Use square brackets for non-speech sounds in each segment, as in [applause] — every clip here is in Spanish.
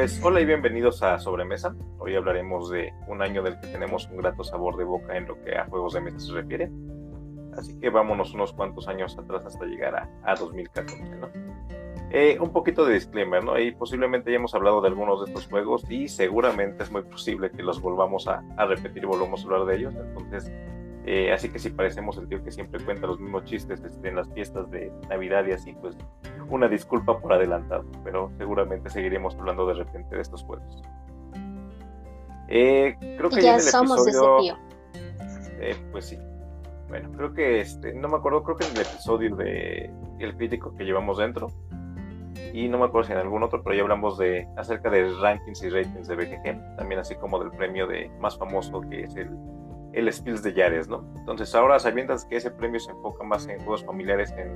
Pues hola y bienvenidos a Sobremesa. Hoy hablaremos de un año del que tenemos un grato sabor de boca en lo que a juegos de mesa se refiere. Así que vámonos unos cuantos años atrás hasta llegar a, a 2014, ¿no? Eh, un poquito de disclaimer, ¿no? Y posiblemente ya hemos hablado de algunos de estos juegos y seguramente es muy posible que los volvamos a, a repetir volvamos a hablar de ellos. Entonces, eh, así que si parecemos el tío que siempre cuenta los mismos chistes este, en las fiestas de Navidad y así, pues una disculpa por adelantado, pero seguramente seguiremos hablando de repente de estos juegos. Eh, creo que ya, somos episodio, ese tío. Eh, pues sí. Bueno, creo que este, no me acuerdo, creo que en el episodio de El crítico que llevamos dentro, y no me acuerdo si en algún otro, pero ya hablamos de acerca de rankings y ratings de BGG, también así como del premio de más famoso que es el el Spills de Yares, ¿no? Entonces ahora sabiendas que ese premio se enfoca más en juegos familiares, en,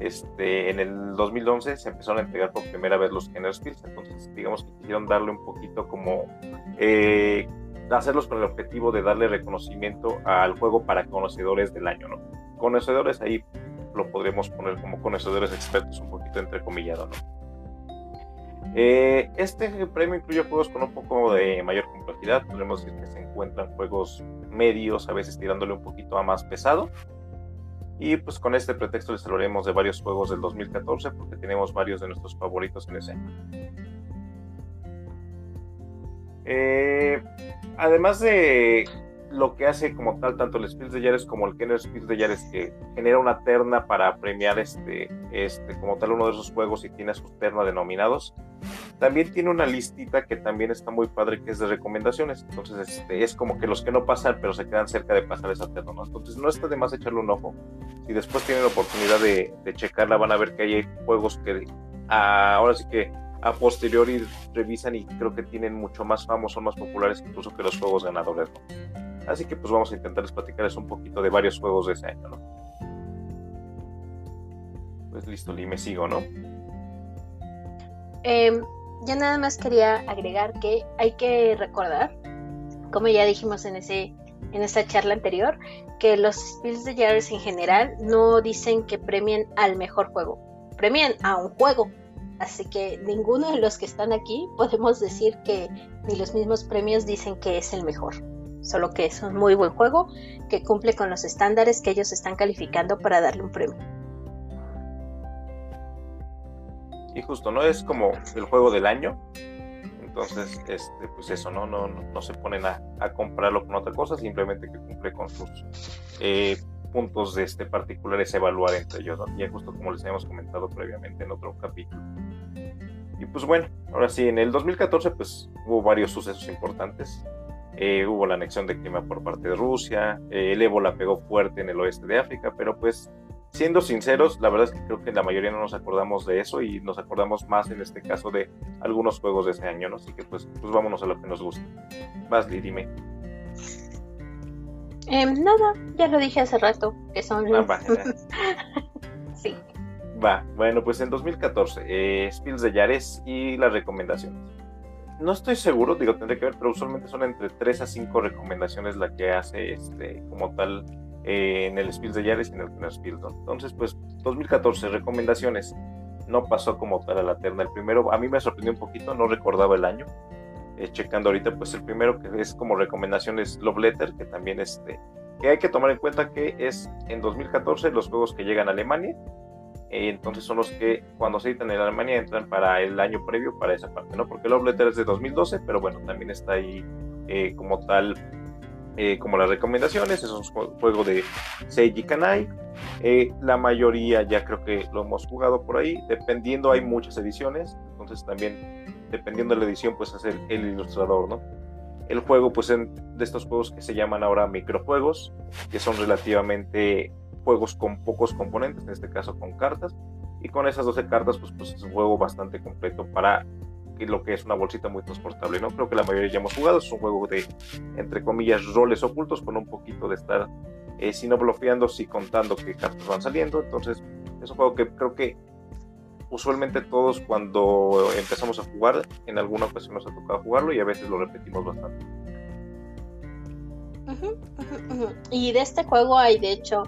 este, en el 2011 se empezaron a entregar por primera vez los Kenner Spills, entonces digamos que quisieron darle un poquito como... Eh, hacerlos con el objetivo de darle reconocimiento al juego para conocedores del año, ¿no? Conocedores ahí lo podríamos poner como conocedores expertos, un poquito entrecomillado, ¿no? Eh, este premio incluye juegos con un poco de mayor complejidad, podemos decir que se encuentran juegos medios, a veces tirándole un poquito a más pesado. Y pues con este pretexto les hablaremos de varios juegos del 2014 porque tenemos varios de nuestros favoritos en ese año. Eh, además de lo que hace como tal tanto el Spills de Yares como el Kenner Spills de Yares que genera una terna para premiar este, este como tal uno de esos juegos y tiene su terna de nominados también tiene una listita que también está muy padre que es de recomendaciones entonces este, es como que los que no pasan pero se quedan cerca de pasar esa terna ¿no? entonces no está de más echarle un ojo si después tienen la oportunidad de, de checarla van a ver que hay juegos que ahora sí que a posteriori revisan y creo que tienen mucho más famos, son más populares incluso que los juegos ganadores. ¿no? Así que pues vamos a intentarles platicarles un poquito de varios juegos de ese año, ¿no? Pues listo, y me sigo, ¿no? Eh, ya nada más quería agregar que hay que recordar, como ya dijimos en ese en esta charla anterior, que los Spills de Jarvis en general no dicen que premien al mejor juego, premian a un juego. Así que ninguno de los que están aquí podemos decir que ni los mismos premios dicen que es el mejor solo que es un muy buen juego que cumple con los estándares que ellos están calificando para darle un premio. Y justo, ¿no? Es como el juego del año. Entonces, este, pues eso, ¿no? No, no, se ponen a, comprarlo con otra cosa, simplemente que cumple con sus eh, puntos de este particulares evaluar entre ellos, ¿no? Justo como les habíamos comentado previamente en otro capítulo. Y pues bueno, ahora sí, en el 2014 pues hubo varios sucesos importantes. Eh, hubo la anexión de Crimea por parte de Rusia, eh, el ébola pegó fuerte en el oeste de África, pero pues siendo sinceros, la verdad es que creo que la mayoría no nos acordamos de eso y nos acordamos más en este caso de algunos juegos de ese año, ¿no? Así que pues, pues vámonos a lo que nos gusta. Vasli, dime. Em, nada, ya lo dije hace rato, que son... Ah, [laughs] sí. Va, bueno, pues en 2014, eh, Spills de Yares y las recomendaciones no estoy seguro, digo, tendré que ver, pero usualmente son entre 3 a 5 recomendaciones la que hace este como tal eh, en el Spills de Yares y en el Kenner Entonces, pues 2014, recomendaciones. No pasó como tal a la terna. El primero, a mí me sorprendió un poquito, no recordaba el año. Eh, checando ahorita, pues el primero que es como recomendaciones Love Letter, que también este, que hay que tomar en cuenta que es en 2014 los juegos que llegan a Alemania entonces son los que cuando se editan en Alemania entran para el año previo para esa parte, ¿no? Porque Love Letter es de 2012, pero bueno, también está ahí eh, como tal, eh, como las recomendaciones, es un juego de Seiji Kanai, la mayoría ya creo que lo hemos jugado por ahí, dependiendo hay muchas ediciones, entonces también dependiendo de la edición pues hacer el ilustrador, ¿no? El juego pues de estos juegos que se llaman ahora microjuegos, que son relativamente juegos con pocos componentes, en este caso con cartas, y con esas 12 cartas pues, pues es un juego bastante completo para lo que es una bolsita muy transportable, ¿no? Creo que la mayoría ya hemos jugado, es un juego de, entre comillas, roles ocultos con un poquito de estar, eh, si no bloqueando, si contando qué cartas van saliendo, entonces es un juego que creo que usualmente todos cuando empezamos a jugar, en alguna ocasión nos ha tocado jugarlo y a veces lo repetimos bastante. Y de este juego hay de hecho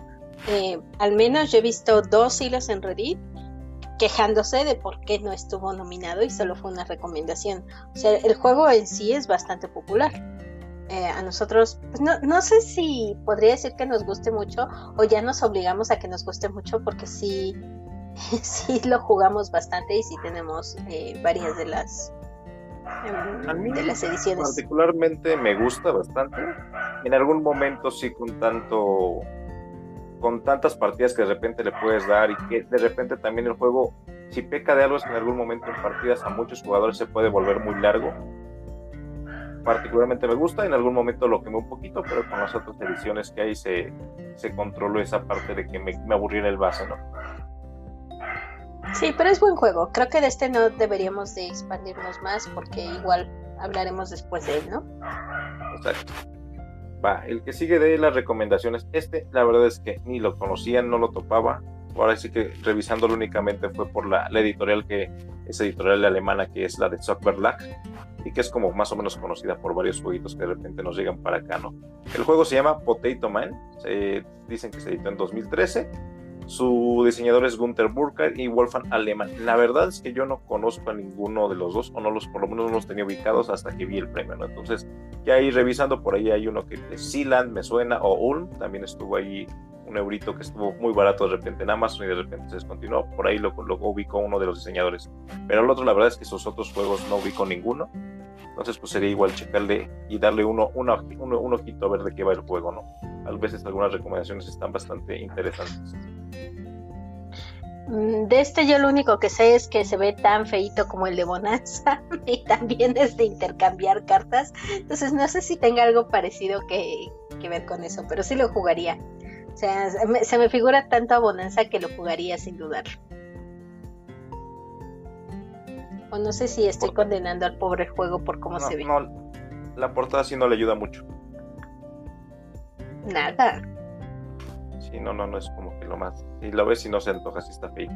eh, al menos yo he visto dos hilos en Reddit quejándose de por qué no estuvo nominado y solo fue una recomendación. O sea, el juego en sí es bastante popular. Eh, a nosotros, pues no, no sé si podría decir que nos guste mucho o ya nos obligamos a que nos guste mucho porque sí, [laughs] sí lo jugamos bastante y sí tenemos eh, varias de las em, de las ediciones. Particularmente me gusta bastante. En algún momento sí con tanto con tantas partidas que de repente le puedes dar y que de repente también el juego, si peca de algo, es que en algún momento en partidas a muchos jugadores se puede volver muy largo. Particularmente me gusta, en algún momento lo quemé un poquito, pero con las otras ediciones que hay se, se controló esa parte de que me, me aburriera el base, ¿no? Sí, pero es buen juego. Creo que de este no deberíamos de expandirnos más porque igual hablaremos después de él, ¿no? Exacto. Va, el que sigue de las recomendaciones, este la verdad es que ni lo conocía, no lo topaba. Ahora sí que revisándolo únicamente fue por la, editorial que es editorial alemana que es la de Zuckerberg y que es como más o menos conocida por varios jueguitos que de repente nos llegan para acá, ¿no? El juego se llama Potato Man, dicen que se editó en 2013 su diseñador es Gunther Burkhardt y Wolfgang Alemann. La verdad es que yo no conozco a ninguno de los dos, o no los, por lo menos no los tenía ubicados hasta que vi el premio, ¿no? Entonces, ya ahí revisando, por ahí hay uno que de Sealand me suena, o Ulm, también estuvo ahí un eurito que estuvo muy barato de repente en Amazon y de repente se descontinuó. Por ahí lo, lo ubicó uno de los diseñadores. Pero el otro, la verdad es que esos otros juegos no ubicó ninguno. Entonces, pues sería igual checarle y darle uno, uno, un ojito a ver de qué va el juego, ¿no? A veces algunas recomendaciones están bastante interesantes. Mm, de este yo lo único que sé es que se ve tan feito como el de Bonanza [laughs] y también es de intercambiar cartas. Entonces no sé si tenga algo parecido que, ver con eso, pero sí lo jugaría. O sea, se me, figura tanto a Bonanza que lo jugaría sin dudar. O no sé si estoy condenando al pobre juego por cómo se ve. No, la portada sí no le ayuda mucho. Nada. No, no, no es como que lo más. Si lo ves y no se antoja, si está feo.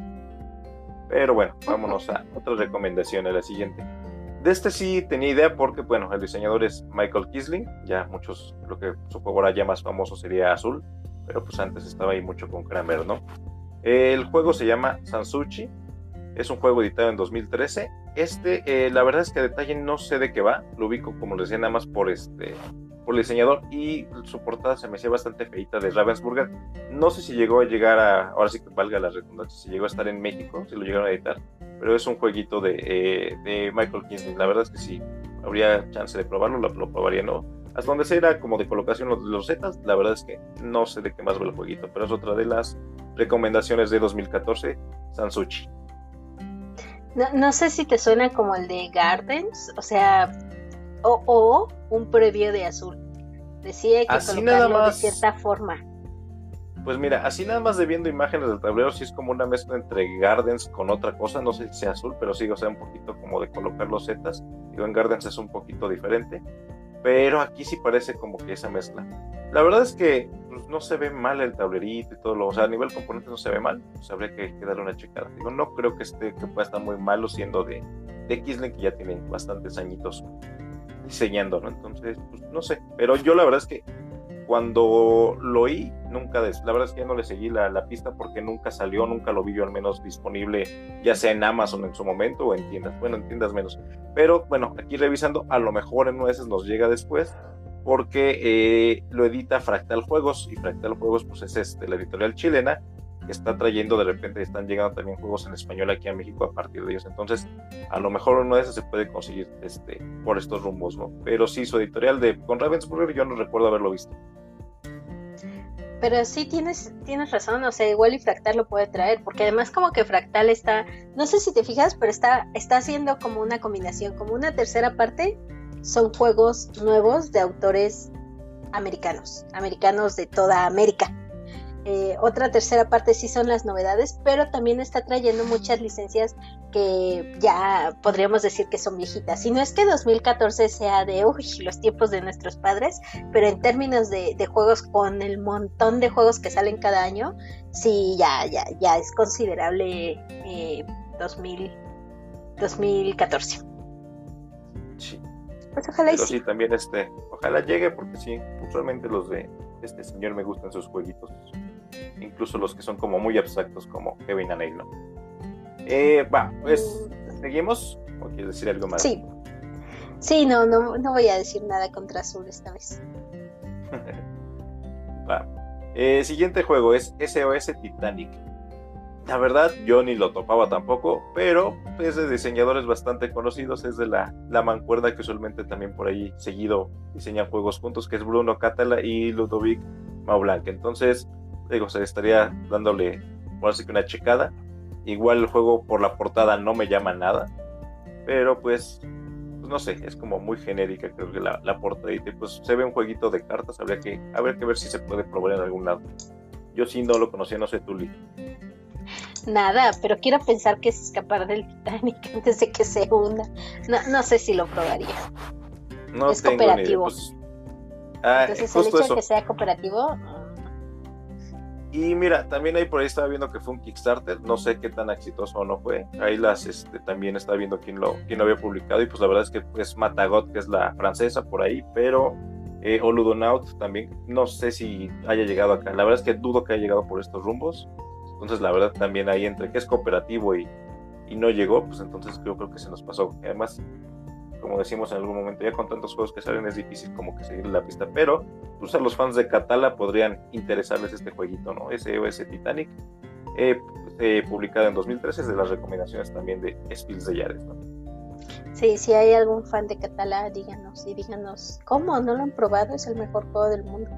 Pero bueno, vámonos a otra recomendación, a la siguiente. De este sí tenía idea porque, bueno, el diseñador es Michael Kisling. Ya muchos, lo que su juego ahora ya más famoso sería Azul, pero pues antes estaba ahí mucho con Kramer, ¿no? El juego se llama Sansuchi. Es un juego editado en 2013. Este, eh, la verdad es que a detalle no sé de qué va. Lo ubico, como les decía, nada más por este por el diseñador y su portada se me hacía bastante feita de Ravensburger. No sé si llegó a llegar a, ahora sí que valga la redundancia, si llegó a estar en México, si lo llegaron a editar, pero es un jueguito de, eh, de Michael Kingston. La verdad es que si habría chance de probarlo, lo, lo probaría, ¿no? Hasta donde sea como de colocación los, los zetas, la verdad es que no sé de qué más va el jueguito, pero es otra de las recomendaciones de 2014, Sansuchi. No, no sé si te suena como el de Gardens, o sea, o, un previo de azul. Decía que así colocarlo de cierta forma. Pues mira, así nada más de viendo imágenes del tablero, sí es como una mezcla entre Gardens con otra cosa, no sé si sea azul, pero sí, o sea, un poquito como de colocar los zetas. Digo, en Gardens es un poquito diferente, pero aquí sí parece como que esa mezcla. La verdad es que pues, no se ve mal el tablerito y todo lo, o sea, a nivel componente no se ve mal, pues habría que, darle una checada. Digo, no creo que esté, que pueda estar muy malo siendo de, de que ya tienen bastantes añitos diseñando, ¿no? Entonces, pues, no sé, pero yo la verdad es que cuando lo oí, nunca, la verdad es que ya no le seguí la, pista porque nunca salió, nunca lo vi yo al menos disponible, ya sea en Amazon en su momento o en tiendas, bueno, en tiendas menos. Pero bueno, aquí revisando, a lo mejor en veces nos llega después porque eh, lo edita Fractal Juegos y Fractal Juegos pues es este, la editorial chilena está trayendo de repente, están llegando también juegos en español aquí a México a partir de ellos. Entonces, a lo mejor uno de esos se puede conseguir este, por estos rumbos, ¿no? Pero sí, su editorial de con Ravensburger yo no recuerdo haberlo visto. Pero sí tienes, tienes razón, o sea, igual y Fractal lo puede traer, porque además como que Fractal está, no sé si te fijas, pero está, está haciendo como una combinación, como una tercera parte, son juegos nuevos de autores americanos, americanos de toda América. Eh, otra tercera parte sí son las novedades, pero también está trayendo muchas licencias que ya podríamos decir que son viejitas. Si no es que 2014 sea de los tiempos de nuestros padres, pero en términos de, juegos, con el montón de juegos que salen cada año, sí, ya, ya, ya es considerable 2000, eh, 2014. Sí. Pues ojalá pero sí. también este, ojalá llegue porque sí, usualmente los de este señor me gustan sus jueguitos incluso los que son como muy abstractos como Kevin and Eh, va, pues, ¿seguimos? ¿O quieres decir algo más? Sí. Sí, no, no, no voy a decir nada contra Azul esta vez. [laughs] va. Eh, siguiente juego es SOS Titanic. La verdad, yo ni lo topaba tampoco, pero es de diseñadores bastante conocidos, es de la, la mancuerda que usualmente también por ahahí seguido diseñan juegos juntos, que es Bruno Catala y Ludovic Maublanc. Entonces, digo, se estaría dándole, por así que una checada. Igual el juego por la portada no me llama nada, pero pues, pues no sé, es como muy genérica creo que la, la portada y pues se ve un jueguito de cartas, habría que, habría que ver si se puede probar en algún lado. Yo sí no lo conocía, no sé tú, Nada, pero quiero pensar que es escapar del Titanic [laughs] antes de que se hunda. No, no sé si lo probaría. No es cooperativo. Pues, ah, Entonces, el hecho de que sea cooperativo. Y mira, también ahí por ahí estaba viendo que fue un Kickstarter, no sé qué tan exitoso o no fue. Ahí las este, también estaba viendo quién lo, quién lo había publicado y pues la verdad es que es Matagot, que es la francesa por ahí, pero eh, Oludonaut también, no sé si haya llegado acá. La verdad es que dudo que haya llegado por estos rumbos. Entonces, la verdad, también ahí entre que es cooperativo y, y no llegó, pues entonces yo creo que se nos pasó. Además, como decimos en algún momento, ya con tantos juegos que salen es difícil como que seguir la pista, pero pues los fans de Catala podrían interesarles este jueguito, ¿no? SOS Titanic, eh, eh, publicado en 2013, es de las recomendaciones también de Spills de Yares, ¿no? Sí, si hay algún fan de Catala, díganos y díganos, ¿cómo? ¿No lo han probado? Es el mejor juego del mundo.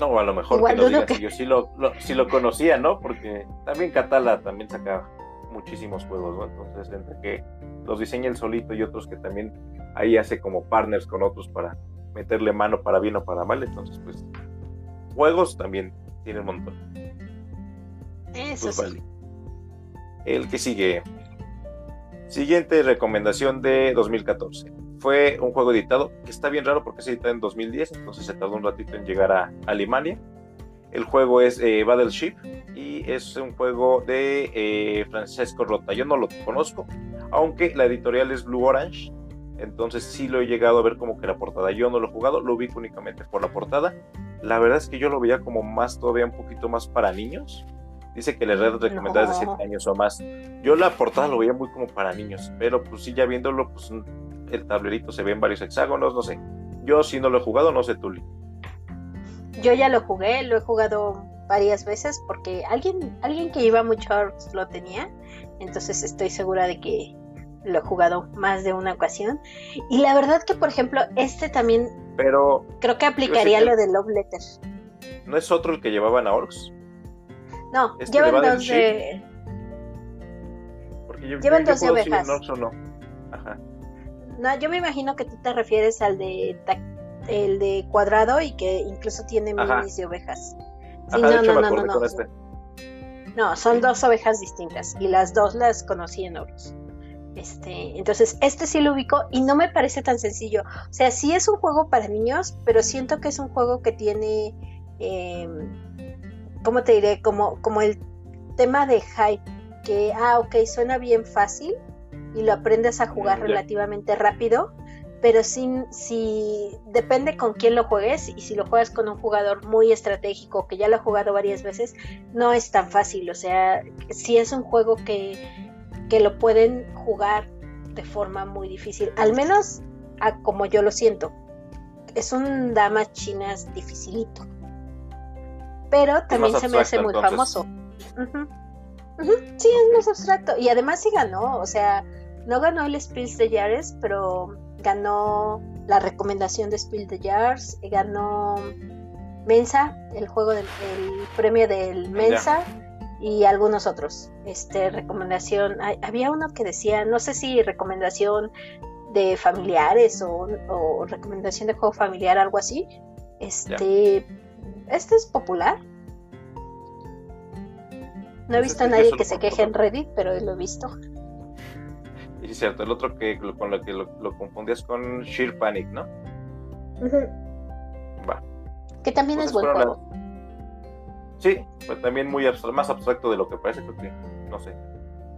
No, a lo mejor que lo digas, yo sí lo, lo conocía, ¿no? Porque también Catala también saca muchísimos juegos, ¿no? Entonces, entre que los diseña el solito y otros que también ahí hace como partners con otros para meterle mano para bien o para mal, entonces, pues, juegos también tiene un montón. Eso pues, sí. El que sigue. Siguiente recomendación de 2014 fue un juego editado que está bien raro porque se editó en 2010, entonces se tardó un ratito en llegar a Alemania. El juego es eh, Battleship y es un juego de eh, Francesco Rota. Yo no lo conozco, aunque la editorial es Blue Orange, entonces sí lo he llegado a ver como que la portada. Yo no lo he jugado, lo vi únicamente por la portada. La verdad es que yo lo veía como más, todavía un poquito más para niños. Dice que le red recomendada de 7 años o más. Yo la portada lo veía muy como para niños, pero pues sí, ya viéndolo, pues el tablerito se ve en varios hexágonos, no sé. Yo si no lo he jugado, no sé Tuli. Yo ya lo jugué, lo he jugado varias veces porque alguien, alguien que iba mucho lo tenía, entonces estoy segura de que lo he jugado más de una ocasión. Y la verdad que, por ejemplo, este también Pero creo que aplicaría lo de Love Letter. ¿No es otro el que llevaban a Orcs? No, este llevan dos de... llevan dos de ovejas. no. Ajá. No, yo me imagino que tú te refieres al de el de cuadrado y que incluso tiene minis de ovejas. Sí, no, no, no, no, no. Este. No, son dos ovejas distintas y las dos las conocí en Oros. Este, entonces, este sí lo ubico y no me parece tan sencillo. O sea, sí es un juego para niños, pero siento que es un juego que tiene, eh, ¿cómo te diré? Como, como el tema de hype, que, ah, ok, suena bien fácil, y lo aprendes a jugar relativamente rápido, pero si depende con quién lo juegues y si lo juegas con un jugador muy estratégico que ya lo ha jugado varias veces, no es tan fácil, o sea, si es un juego que, que lo pueden jugar de forma muy difícil, al menos como yo lo siento. Es un damas chinas dificilito. Pero también se me hace muy famoso. Sí, es más abstracto. Y además sí ganó, o sea, no ganó el Spiel de Jars, pero ganó la recomendación de Spiel de Jars, ganó Mensa, el juego del premio del Mensa y algunos otros. Este recomendación, había uno que decía, no sé si recomendación de familiares o, recomendación de juego familiar, algo así. Este, este es popular. No he pues visto a nadie que se queje en Reddit, pero lo he visto. Es cierto, el otro que con lo que lo, confundías con Sheer Panic, ¿no? Va. Que también es buen juego. Sí, pues también muy más abstracto de lo que parece, porque, no sé,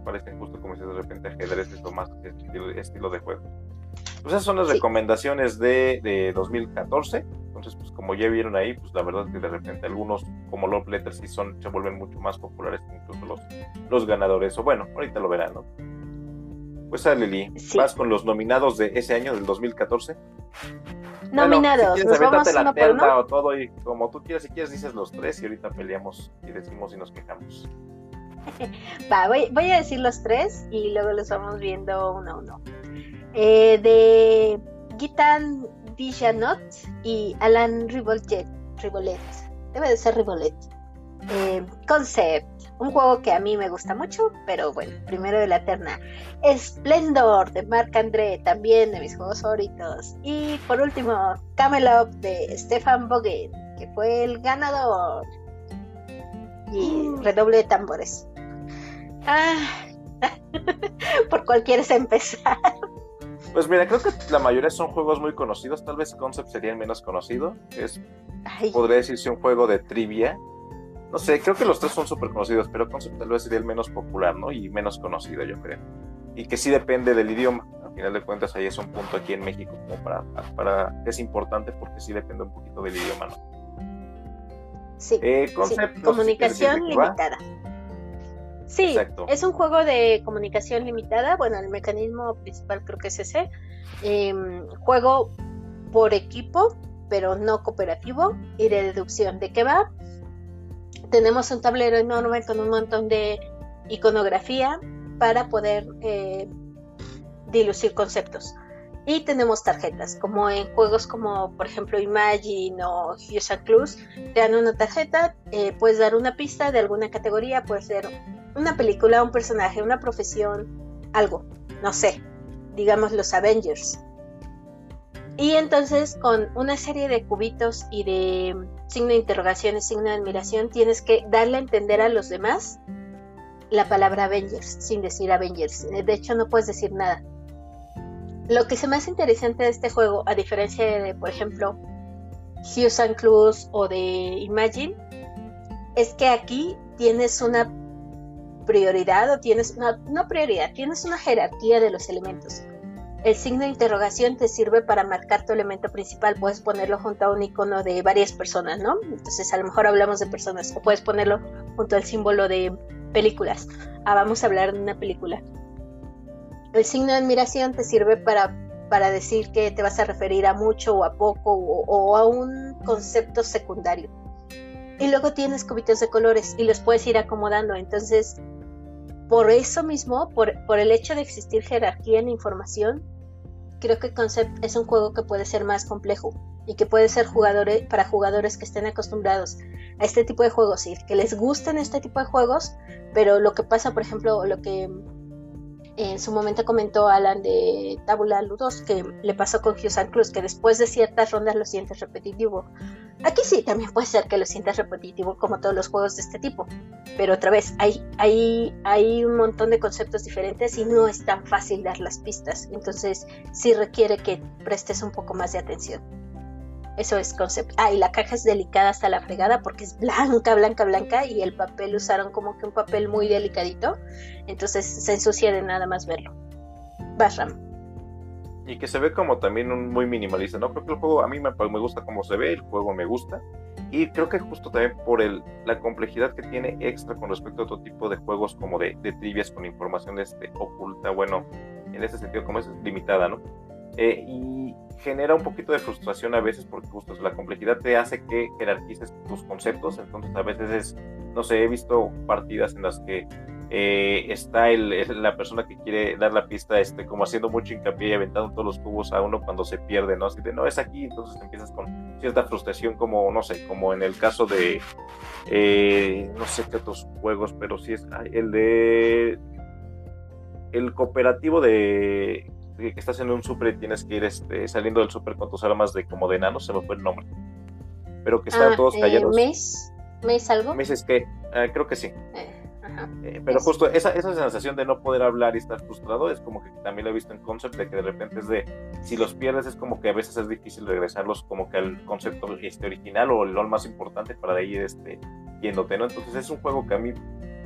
parece justo como si de repente ajedrez o más estilo, de juego. Pues esas son las recomendaciones de, de, 2014. Entonces, pues como ya vieron ahí, pues la verdad es que de repente algunos como Love Letters sí son, se vuelven mucho más populares en incluso los, los ganadores, o bueno, ahorita lo verán, ¿no? Pues sale Lili, vas con los nominados de ese año, del 2014. Nominados, nos vamos la terna o todo y como tú quieras, si quieres dices los tres y ahorita peleamos y decimos y nos quejamos. [laughs] Va, voy, voy, a decir los tres y luego los vamos viendo uno a uno. Eh, de Gitan Dijanot y Alan Rivolet. Rivolet. Debe de ser Rivolet. Eh, Concept, un juego que a mí me gusta mucho, pero bueno, primero de la terna. Splendor de Marc André, también de mis juegos favoritos. Y por último, Camelot de Stefan Bogen, que fue el ganador. Y mm. redoble de tambores. Ah, [laughs] ¿por cuál quieres empezar? Pues mira, creo que la mayoría son juegos muy conocidos. Tal vez Concept sería el menos conocido. Es, podría decirse un juego de trivia. No sé, creo que los tres son súper conocidos, pero Concept tal vez sería el menos popular, ¿no? Y menos conocido, yo creo. Y que sí depende del idioma. Al final de cuentas, ahí es un punto aquí en México como para, para es importante porque sí depende un poquito del idioma, ¿no? Sí, eh, comunicación limitada. Sí, es un juego de comunicación limitada. Bueno, el mecanismo principal creo que es ese. Em, juego por equipo, pero no cooperativo y de deducción. ¿De qué va? Tenemos un tablero enorme con un montón de iconografía para poder eh, dilucir conceptos. Y tenemos tarjetas, como en juegos como por ejemplo Imagine o Hughes Clues, te dan una tarjeta, eh, puedes dar una pista de alguna categoría, puede ser una película, un personaje, una profesión, algo, no sé, digamos los Avengers. Y entonces con una serie de cubitos y de signo de interrogación y signo de admiración tienes que darle a entender a los demás la palabra Avengers sin decir Avengers. De hecho no puedes decir nada. Lo que se me hace interesante de este juego, a diferencia de, por ejemplo, Hughes and Clues o de Imagine, es que aquí tienes una prioridad o tienes prioridad, tienes una jerarquía de los elementos. El signo de interrogación te sirve para marcar tu elemento principal, puedes ponerlo junto a un icono de varias personas, ¿no? Entonces a lo mejor hablamos de personas o puedes ponerlo junto al símbolo de películas. Ah, vamos a hablar de una película. El signo de admiración te sirve para, para decir que te vas a referir a mucho o a poco o, a un concepto secundario. Y luego tienes cubitos de colores y los puedes ir acomodando. Entonces, por eso mismo, por, por el hecho de existir jerarquía en información, creo que Concept es un juego que puede ser más complejo y que puede ser jugadores, para jugadores que estén acostumbrados a este tipo de juegos y que les gusten este tipo de juegos, pero lo que pasa, por ejemplo, lo que en su momento comentó Alan de Tabula Ludos que le pasó con Hughes Cruz, que después de ciertas rondas lo sientes repetitivo. Aquí sí, también puede ser que lo sientas repetitivo como todos los juegos de este tipo, pero otra vez, hay, hay, hay un montón de conceptos diferentes y no es tan fácil dar las pistas, entonces sí requiere que prestes un poco más de atención. Eso es concepto. Ah, y la caja es delicada hasta la fregada porque es blanca, blanca, blanca y el papel usaron como que un papel muy delicadito. Entonces se ensucia de nada más verlo. Basram. Y que se ve como también un muy minimalista, ¿no? Creo que el juego a mí me, me gusta cómo se ve, el juego me gusta. Y creo que justo también por el, la complejidad que tiene extra con respecto a otro tipo de juegos como de, de trivias con información este, oculta, bueno, en ese sentido como es limitada, ¿no? Eh, y genera un poquito de frustración a veces porque justo la complejidad te hace que jerarquices tus conceptos, entonces a veces es, no sé, he visto partidas en las que eh, está el, la persona que quiere dar la pista este, como haciendo mucho hincapié y aventando todos los cubos a uno cuando se pierde, ¿no? Así de, no, es aquí, entonces empiezas con cierta frustración como, no sé, como en el caso de, eh, no sé qué otros juegos, pero sí es el de el cooperativo de que estás en un super y tienes que ir este, saliendo del super con tus armas de como de enanos, se me fue el nombre. Pero que están ah, todos eh, callados. ¿Mes? ¿Mes algo? ¿Mes es que? Ah, creo que sí. Eh, eh, pero justo esa, esa sensación de no poder hablar y estar frustrado es como que también lo he visto en concept de que de repente es de si los pierdes es como que a veces es difícil regresarlos como que al concepto este original o el más importante para de ahí este yéndote, ¿no? Entonces es un juego que a mí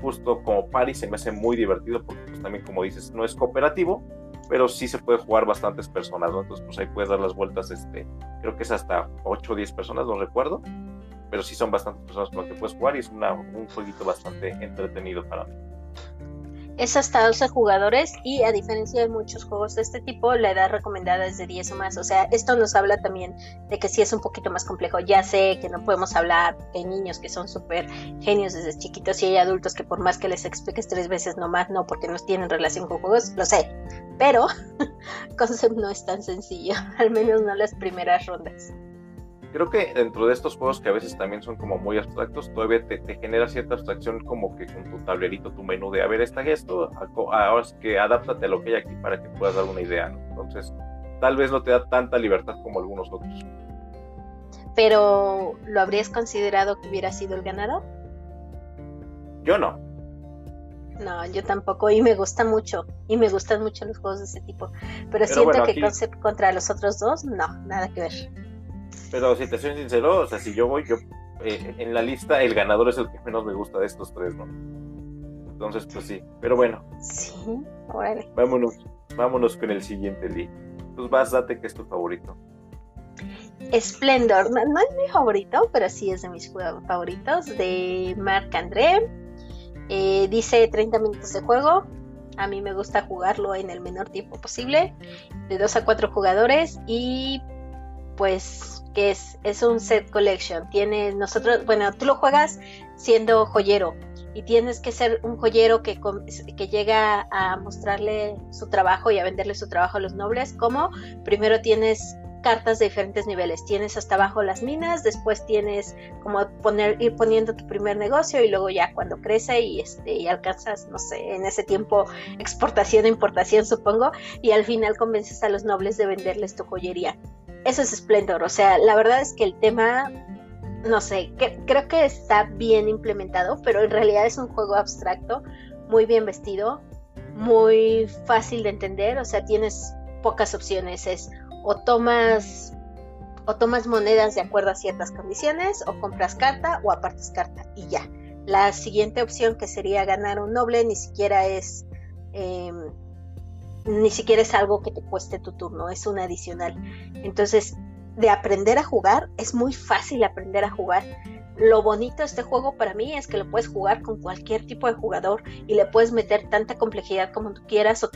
justo como Paris se me hace muy divertido porque pues, también como dices no es cooperativo pero sí se puede jugar bastantes personas, ¿no? Entonces, pues ahí puedes dar las vueltas, este, creo que es hasta 8 o 10 personas, no recuerdo. pero sí son bastantes personas con las que puedes jugar y es una, un jueguito bastante entretenido para mí es hasta 12 jugadores y a diferencia de muchos juegos de este tipo, la edad recomendada es de 10 o más. O sea, esto nos habla también de que sí es un poquito más complejo. Ya sé que no podemos hablar de niños que son súper genios desde chiquitos y hay adultos que por más que les expliques tres veces nomás, no, porque no tienen relación con juegos, lo sé. Pero [laughs] Concept no es tan sencillo, [laughs] al menos no las primeras rondas creo que dentro de estos juegos que a veces también son como muy abstractos, todavía te, genera cierta abstracción como que con tu tablerito, tu menú de, a ver, está esto, ahora es que adáptate a lo que hay aquí para que puedas dar una idea, ¿no? Entonces, tal vez no te da tanta libertad como algunos otros. Pero, ¿lo habrías considerado que hubiera sido el ganador? Yo no. No, yo tampoco, y me gusta mucho, y me gustan mucho los juegos de ese tipo. Pero, siento que Concept contra los otros dos, no, nada que ver. Pero si te soy sincero, o sea, si yo voy, yo eh, en la lista el ganador es el que menos me gusta de estos tres, ¿no? Entonces, pues sí, pero bueno. Sí, órale. Vámonos, vámonos con el siguiente, Lee. Pues vas, date que es tu favorito. Splendor, no, es mi favorito, pero sí es de mis favoritos, de Marc André. Eh, dice 30 minutos de juego. A mí me gusta jugarlo en el menor tiempo posible, de 2 a 4 jugadores y pues es, un set collection. Tienes nosotros, bueno, tú lo juegas siendo joyero y tienes que ser un joyero que, que llega a mostrarle su trabajo y a venderle su trabajo a los nobles. Como primero tienes cartas de diferentes niveles. Tienes hasta abajo las minas, después tienes como poner, ir poniendo tu primer negocio y luego ya cuando crece y este y alcanzas, no sé, en ese tiempo exportación e importación supongo, y al final convences a los nobles de venderles tu joyería eso es Splendor. O sea, la verdad es que el tema, no sé, creo que está bien implementado, pero en realidad es un juego abstracto, muy bien vestido, muy fácil de entender. O sea, tienes pocas opciones. Es o tomas o tomas monedas de acuerdo a ciertas condiciones, o compras carta o apartas carta y ya. La siguiente opción que sería ganar un noble ni siquiera es em, ni siquiera es algo que te cueste tu turno, es un adicional. Entonces, de aprender a jugar, es muy fácil aprender a jugar. Lo bonito de este juego para mí es que lo puedes jugar con cualquier tipo de jugador y le puedes meter tanta complejidad como tú quieras o,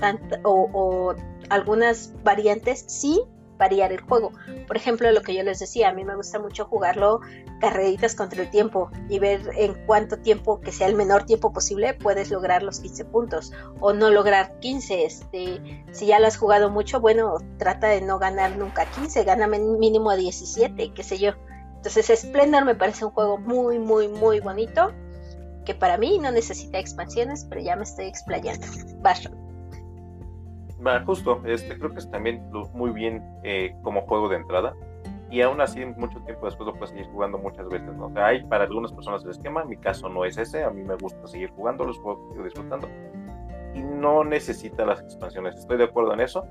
o, o algunas variantes sí variar el juego. Por ejemplo, lo que yo les decía, a mí me gusta mucho jugarlo carreritas contra el tiempo y ver en cuánto tiempo, que sea el menor tiempo posible, puedes lograr los 15 puntos o no lograr 15. Este, si ya lo has jugado mucho, bueno, trata de no ganar nunca 15, gana mínimo a 17, qué sé yo. Entonces, Splendor me parece un juego muy, muy, muy bonito que para mí no necesita expansiones, pero ya me estoy explayando. Basta justo, este, creo que es también muy bien eh, como juego de entrada. Y aún así, mucho tiempo después lo puedes seguir jugando muchas veces. ¿no? O sea, hay para algunas personas el esquema, mi caso no es ese. A mí me gusta seguir jugando, los juegos que disfrutando. Y no necesita las expansiones, estoy de acuerdo en eso.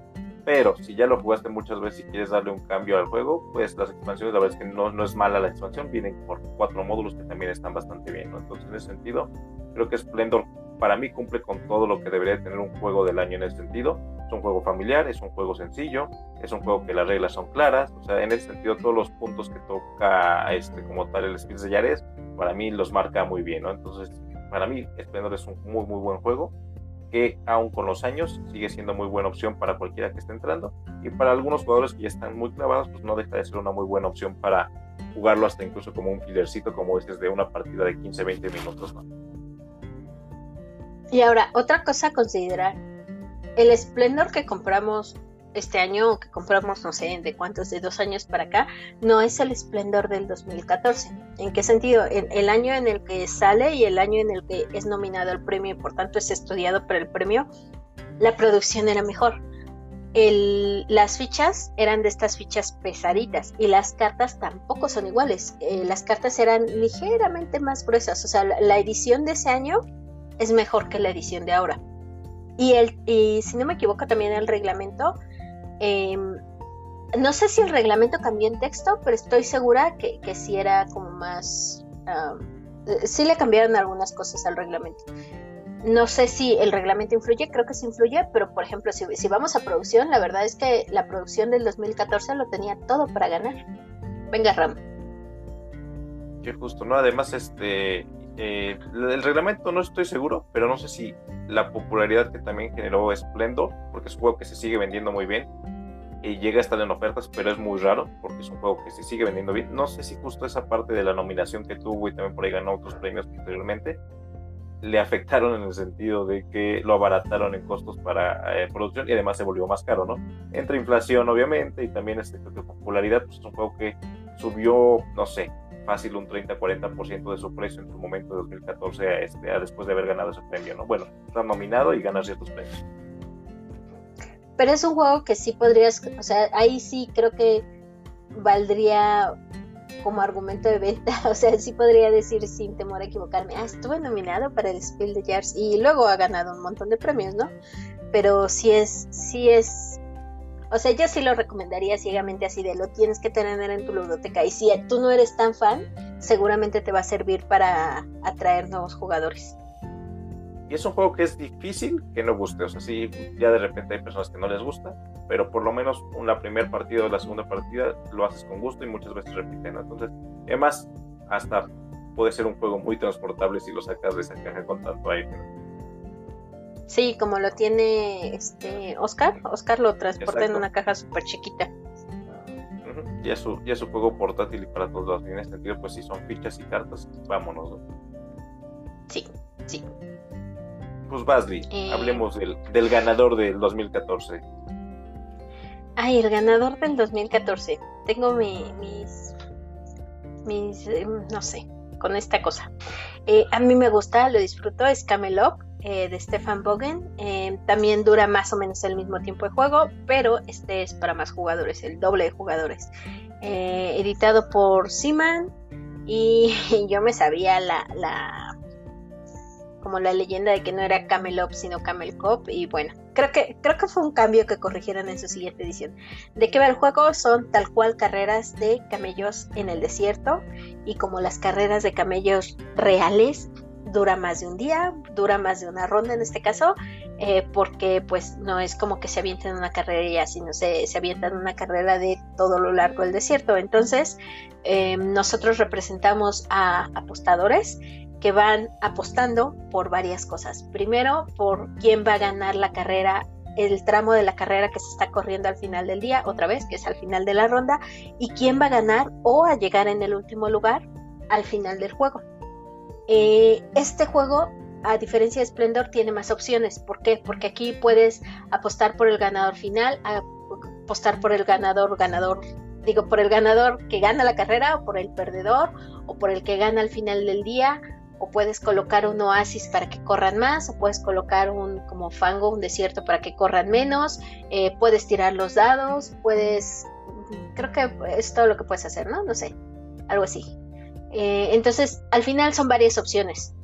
Pero si ya lo jugaste muchas veces y quieres darle un cambio al juego, pues las expansiones, la verdad es que no, no es mala la expansión, vienen por cuatro módulos que también están bastante bien. ¿no? Entonces, en ese sentido, creo que Splendor para mí cumple con todo lo que debería tener un juego del año en ese sentido. Es un juego familiar, es un juego sencillo, es un juego que las reglas son claras, o sea, en ese sentido todos los puntos que toca este como tal el Spirits de Yares, para mí los marca muy bien, ¿no? Entonces, para mí Splendor es un muy muy buen juego que aún con los años sigue siendo muy buena opción para cualquiera que esté entrando y para algunos jugadores que ya están muy clavados, pues no deja de ser una muy buena opción para jugarlo hasta incluso como un killercito, como dices, de una partida de 15-20 minutos, ¿no? Y ahora, otra cosa a considerar, el Splendor que compramos este año, que compramos, no sé, de cuántos, de dos años para acá, no es el Splendor del 2014. ¿En qué sentido? El, el año en el que sale y el año en el que es nominado al premio y por tanto es estudiado para el premio, la producción era mejor. El, las fichas eran de estas fichas pesaditas y las cartas tampoco son iguales. Eh, las cartas eran ligeramente más gruesas. O sea, la edición de ese año es mejor que la edición de ahora. Y, el, y si no me equivoco también el reglamento, em, no sé si el reglamento cambió en texto, pero estoy segura que, sí era como más... Eh, sí le cambiaron algunas cosas al reglamento. No sé si el reglamento influye, creo que sí influye, pero por ejemplo, si, si vamos a producción, la verdad es que la producción del 2014 lo tenía todo para ganar. Venga, Ram. Qué justo, ¿no? Además, este, eh, el reglamento no estoy seguro, pero no sé si la popularidad que también generó Splendor, porque es un juego que se sigue vendiendo muy bien, y llega a estar en ofertas, pero es muy raro, porque es un juego que se sigue vendiendo bien. No sé si justo esa parte de la nominación que tuvo y también por ahí ganó otros premios posteriormente, le afectaron en el sentido de que lo abarataron en costos para eh, producción y además se volvió más caro, ¿no? Entre inflación, obviamente, y también este, popularidad, pues es un juego que subió, no sé, fácil un 30-40% de su precio en su momento de 2014 este, después de haber ganado ese premio, ¿no? Bueno, está nominado y ganar ciertos premios. Pero es un juego que sí podrías, o sea, ahí sí creo que valdría como argumento de venta, [laughs] o sea, sí podría decir sin temor a equivocarme, ah, estuve nominado para el Spiel de Jars y luego ha ganado un montón de premios, ¿no? Pero sí es, sí es, o sea, yo sí lo recomendaría ciegamente así de lo tienes que tener en tu ludoteca y si tú no eres tan fan, seguramente te va a servir para atraer nuevos jugadores. Y es un juego que es difícil que no guste. O sea, sí, ya de repente hay personas que no les gusta, pero por lo menos la primera partida o la segunda partida lo haces con gusto y muchas veces repiten. Entonces, además, hasta puede ser un juego muy transportable si lo sacas de esa caja con tanto aire. Sí, como lo tiene este Oscar. Oscar lo transporta en una caja súper chiquita. Ya su, ya su juego portátil y para todos En este sentido, pues si son fichas y cartas, vámonos. Sí, sí pues Basley, eh, hablemos del, del, ganador del 2014. Ay, el ganador del 2014. Tengo mis, mis, eh, no sé, con esta cosa. Eh, a mí me gusta, lo disfruto, es Camelot de Stefan Bogen. también dura más o menos el mismo tiempo de juego, pero este es para más jugadores, el doble de jugadores. editado por Seaman y [laughs] yo me sabía la como la leyenda de que no era Camelop sino Camel Cop y bueno, creo que creo que fue un cambio que corrigieron en su siguiente edición. De qué va el juego son tal cual carreras de camellos en el desierto y como las carreras de camellos reales dura más de un día, dura más de una ronda en este caso, eh, porque pues no es como que se avienten una carrera ya, sino se, se avientan una carrera de todo lo largo del desierto. Entonces, eh, nosotros representamos a apostadores que van apostando por varias cosas. Primero, por quién va a ganar la carrera, el tramo de la carrera que se está corriendo al final del día, otra vez, que es al final de la ronda, y quién va a ganar o a llegar en el último lugar al final del juego. Eh, este juego, a diferencia de Splendor, tiene más opciones. ¿Por qué? Porque aquí puedes apostar por el ganador final, apostar por el ganador ganador digo, por el ganador que gana la carrera o por el perdedor o por el que gana al final del día o puedes colocar un oasis para que corran más, o puedes colocar un como fango, un desierto para que corran menos, eh, puedes tirar los dados, puedes, creo que es todo lo que puedes hacer, ¿no? No sé, algo así. Eh, entonces, al final son varias opciones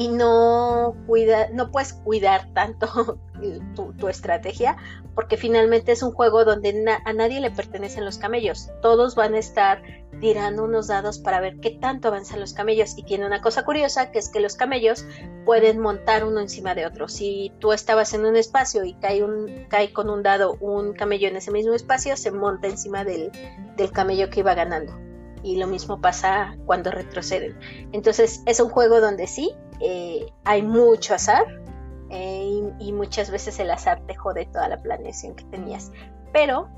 y no cuida, no puedes cuidar tanto [laughs] tu, estrategia, porque finalmente es un juego donde a nadie le pertenecen los camellos. Todos van a estar tirando unos dados para ver qué tanto avanzan los camellos. Y tiene una cosa curiosa, que es que los camellos pueden montar uno encima de otro. Si tú estabas en un espacio y cae, un, cae con un dado un camello en ese mismo espacio, se monta encima del, del camello que iba ganando. Y lo mismo pasa cuando retroceden. Entonces es un juego donde sí, eh, hay mucho azar, eh, y, muchas veces el azar te jode toda la planeación que tenías. Pero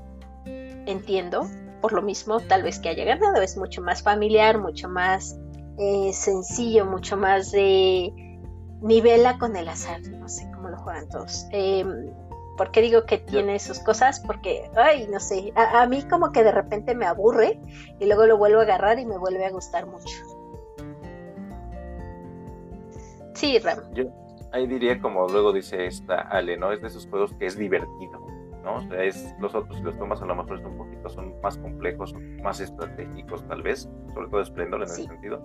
entiendo, por lo mismo, tal vez que haya ganado, es mucho más familiar, mucho más eh, sencillo, mucho más de nivela con el azar, no sé cómo lo juegan todos. Eh, ¿Por qué digo que tiene sus cosas? Porque, ay, no sé, a, mí como que de repente me aburre y luego lo vuelvo a agarrar y me vuelve a gustar mucho. Sí, Ram ahí diría como luego dice esta Ale, ¿no? Es de esos juegos que es divertido, ¿no? O sea, es, los otros, si los tomas a lo mejor un poquito, son más complejos, más estratégicos tal vez, sobre todo Splendor en ese sentido.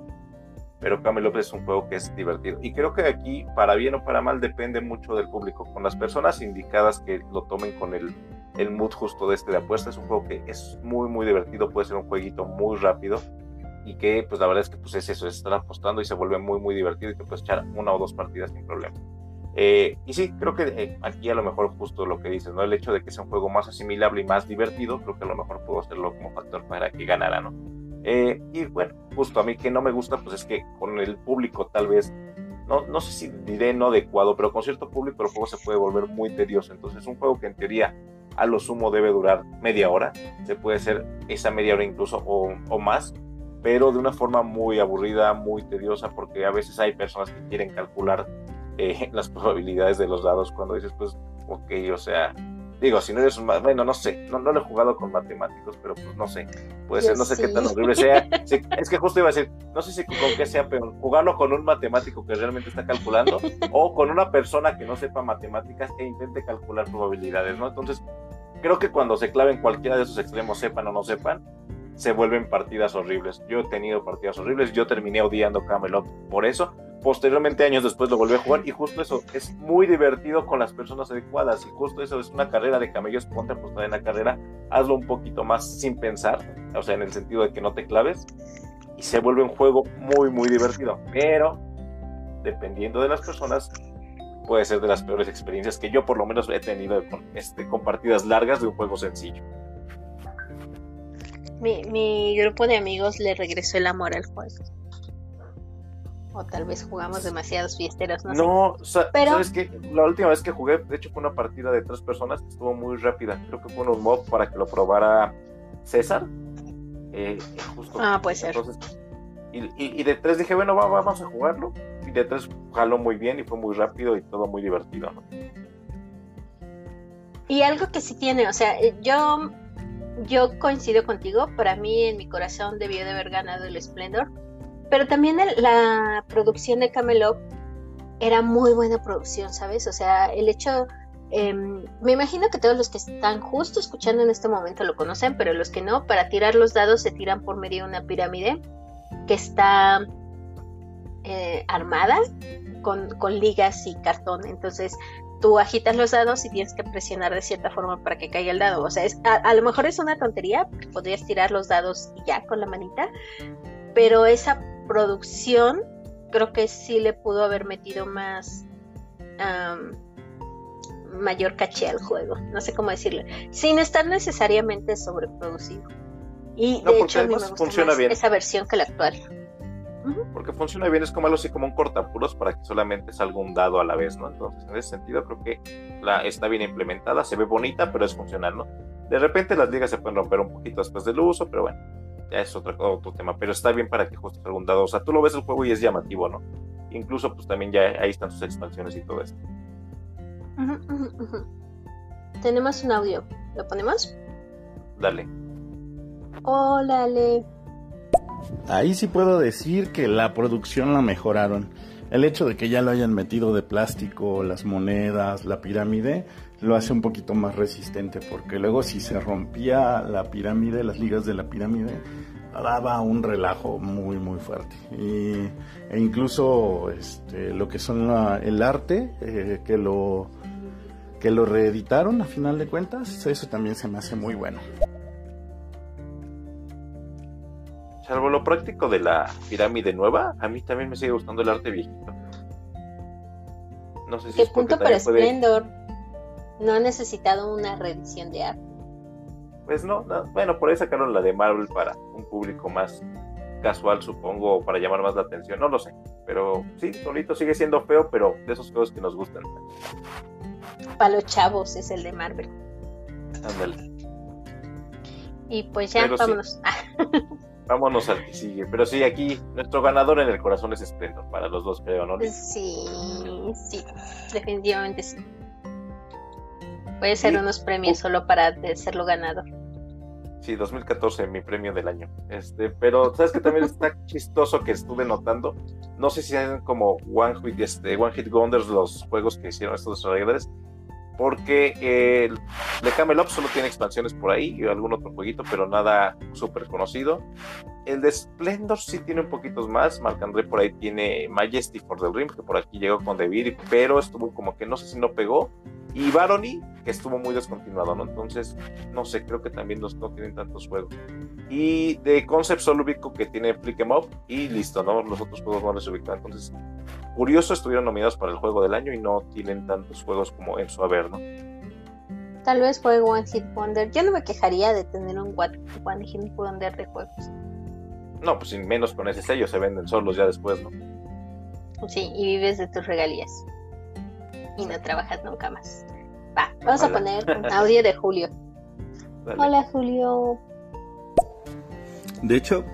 Pero Camelot es un juego que es divertido. Y creo que aquí, para bien o para mal, depende mucho del público. Con las personas indicadas que lo tomen con el, el mood justo de este de apuesta, es un juego que es muy, muy divertido. Puede ser un jueguito muy rápido y que pues la verdad es que pues es eso, es estar apostando y se vuelve muy muy divertido y que puedes echar una o dos partidas sin problema. Eh, y sí, creo que eh, aquí a lo mejor justo lo que dices, ¿no? El hecho de que sea un juego más asimilable y más divertido, creo que a lo mejor puedo hacerlo como factor para que ganara, ¿no? Eh, y bueno, justo a mí que no me gusta, pues es que con el público tal vez, no, no sé si diré no adecuado, pero con cierto público el juego se puede volver muy tedioso. Entonces, un juego que en teoría a lo sumo debe durar media hora, se puede hacer esa media hora incluso o, o más, pero de una forma muy aburrida, muy tediosa, porque a veces hay personas que quieren calcular eh, [laughs] las probabilidades de los dados cuando dices, pues, ok, o sea, digo, si no eres un, bueno, no sé, no, no lo he jugado con matemáticos, pero pues no sé, puede ser, no sé qué tan horrible sea, [laughs] es que justo iba a decir, no sé si con qué sea pero jugarlo con un matemático que realmente está calculando o con una persona que no sepa matemáticas e intente calcular probabilidades, ¿no? Entonces, creo que cuando se claven cualquiera de esos extremos, sepan o no sepan, se vuelven partidas horribles. Yo he tenido partidas horribles, yo terminé odiando Camelot por eso. Posteriormente, años después, lo volví a jugar y justo eso, es muy divertido con las personas adecuadas y justo eso es una carrera de camellos, ponte a en la carrera, hazlo un poquito más sin pensar, o sea, en el sentido de que no te claves y se vuelve un juego muy, muy divertido. Pero, dependiendo de las personas, puede ser de las peores experiencias que yo por lo menos he tenido con, este, con partidas largas de un juego sencillo. Mi, mi grupo de amigos le regresó el amor al juego. O tal vez jugamos demasiados fiesteros, no, no Pero... sabes que la última vez que jugué, de hecho fue una partida de tres personas que estuvo muy rápida. Creo que fue un mob para que lo probara César. Eh, ah, puede ser. y, de tres dije, bueno, vamos a jugarlo. Y de tres jaló muy bien y fue muy rápido y todo muy divertido, Y algo que sí tiene, o sea, eh, yo yo coincido contigo, para mí en mi corazón debió de haber ganado el Splendor, pero también la producción de Camelot era muy buena producción, ¿sabes? O sea, el hecho, em, me imagino que todos los que están justo escuchando en este momento lo conocen, pero los que no, para tirar los dados se tiran por medio de una pirámide que está eh, armada con, con ligas y cartón, entonces tú agitas los dados y tienes que presionar de cierta forma para que caiga el dado. O sea, es, a, lo mejor es una tontería, podrías tirar los dados y ya con la manita, pero esa producción creo que sí le pudo haber metido más mayor caché al juego, no sé cómo decirlo, sin estar necesariamente sobreproducido. Y de hecho a mí me gusta funciona bien. esa versión que la actual. Porque funciona bien, es como algo así como un cortapuros para que solamente salga un dado a la vez, ¿no? Entonces, en ese sentido, creo que la, está bien implementada, se ve bonita, pero es funcional, ¿no? De repente las ligas se pueden romper un poquito después del uso, pero bueno, ya es otro, otro tema. Pero está bien para que justo salga un dado. O sea, tú lo ves el juego y es llamativo, ¿no? Incluso, pues también ya ahí están sus expansiones y todo esto. Tenemos un audio, ¿lo ponemos? Dale. Hola, Ale. Ahí sí puedo decir que la producción la mejoraron. El hecho de que ya lo hayan metido de plástico, las monedas, la pirámide, lo hace un poquito más resistente, porque luego si se rompía la pirámide, las ligas de la pirámide, daba un relajo muy muy fuerte. Y, e incluso este, lo que son el arte, eh, que lo que lo reeditaron a final de cuentas, eso también se me hace muy bueno. Salvo lo práctico de la pirámide nueva, a mí también me sigue gustando el arte viejito. No sé si ¿Qué punto para Splendor no ha necesitado una reedición de arte? Pues no, bueno, por ahí sacaron la de Marvel para un público más casual, supongo, para llamar más la atención, no lo sé. Pero sí, solito sigue siendo feo, pero de esos juegos que nos gustan. Para los chavos es el de Marvel. Ándale. Y pues ya, vámonos. [laughs] Vámonos al que sigue. Pero sí, aquí nuestro ganador en el corazón es Splendor, para los dos, creo, ¿no? Sí, sí, definitivamente sí. Puede ser unos premios solo para serlo ganador. Sí, 2014, mi premio del año. Este, pero sabes que también está [laughs] chistoso que estuve notando. No sé si son como One Hit, este, One Hit Wonders los juegos que hicieron estos desarrolladores, porque el de Camelot solo tiene expansiones por ahí y algún otro jueguito, pero nada súper conocido. El de Splendor sí tiene un poquito más. Marc André por ahí tiene Majesty for the Rim, que por aquí llegó con Devir, pero estuvo como que no sé si no pegó. Y Barony, que estuvo muy descontinuado, ¿no? Entonces, no sé, creo que también los, no tienen tantos juegos. Y de Concept solo ubico que tiene Flick em Up y listo, ¿no? Los otros juegos no les ubican. Entonces, curioso, estuvieron nominados para el juego del año y no tienen tantos juegos como en su haber, ¿no? Tal vez fue One Hit Wonder. Yo no me quejaría de tener un One Hit Wonder de juegos. No, pues sin menos con ese sello se venden solos ya después, ¿no? Sí, y vives de tus regalías. Y no trabajas nunca más. Va, vamos a poner un [laughs] audio de Julio. Hola, Julio. De hecho,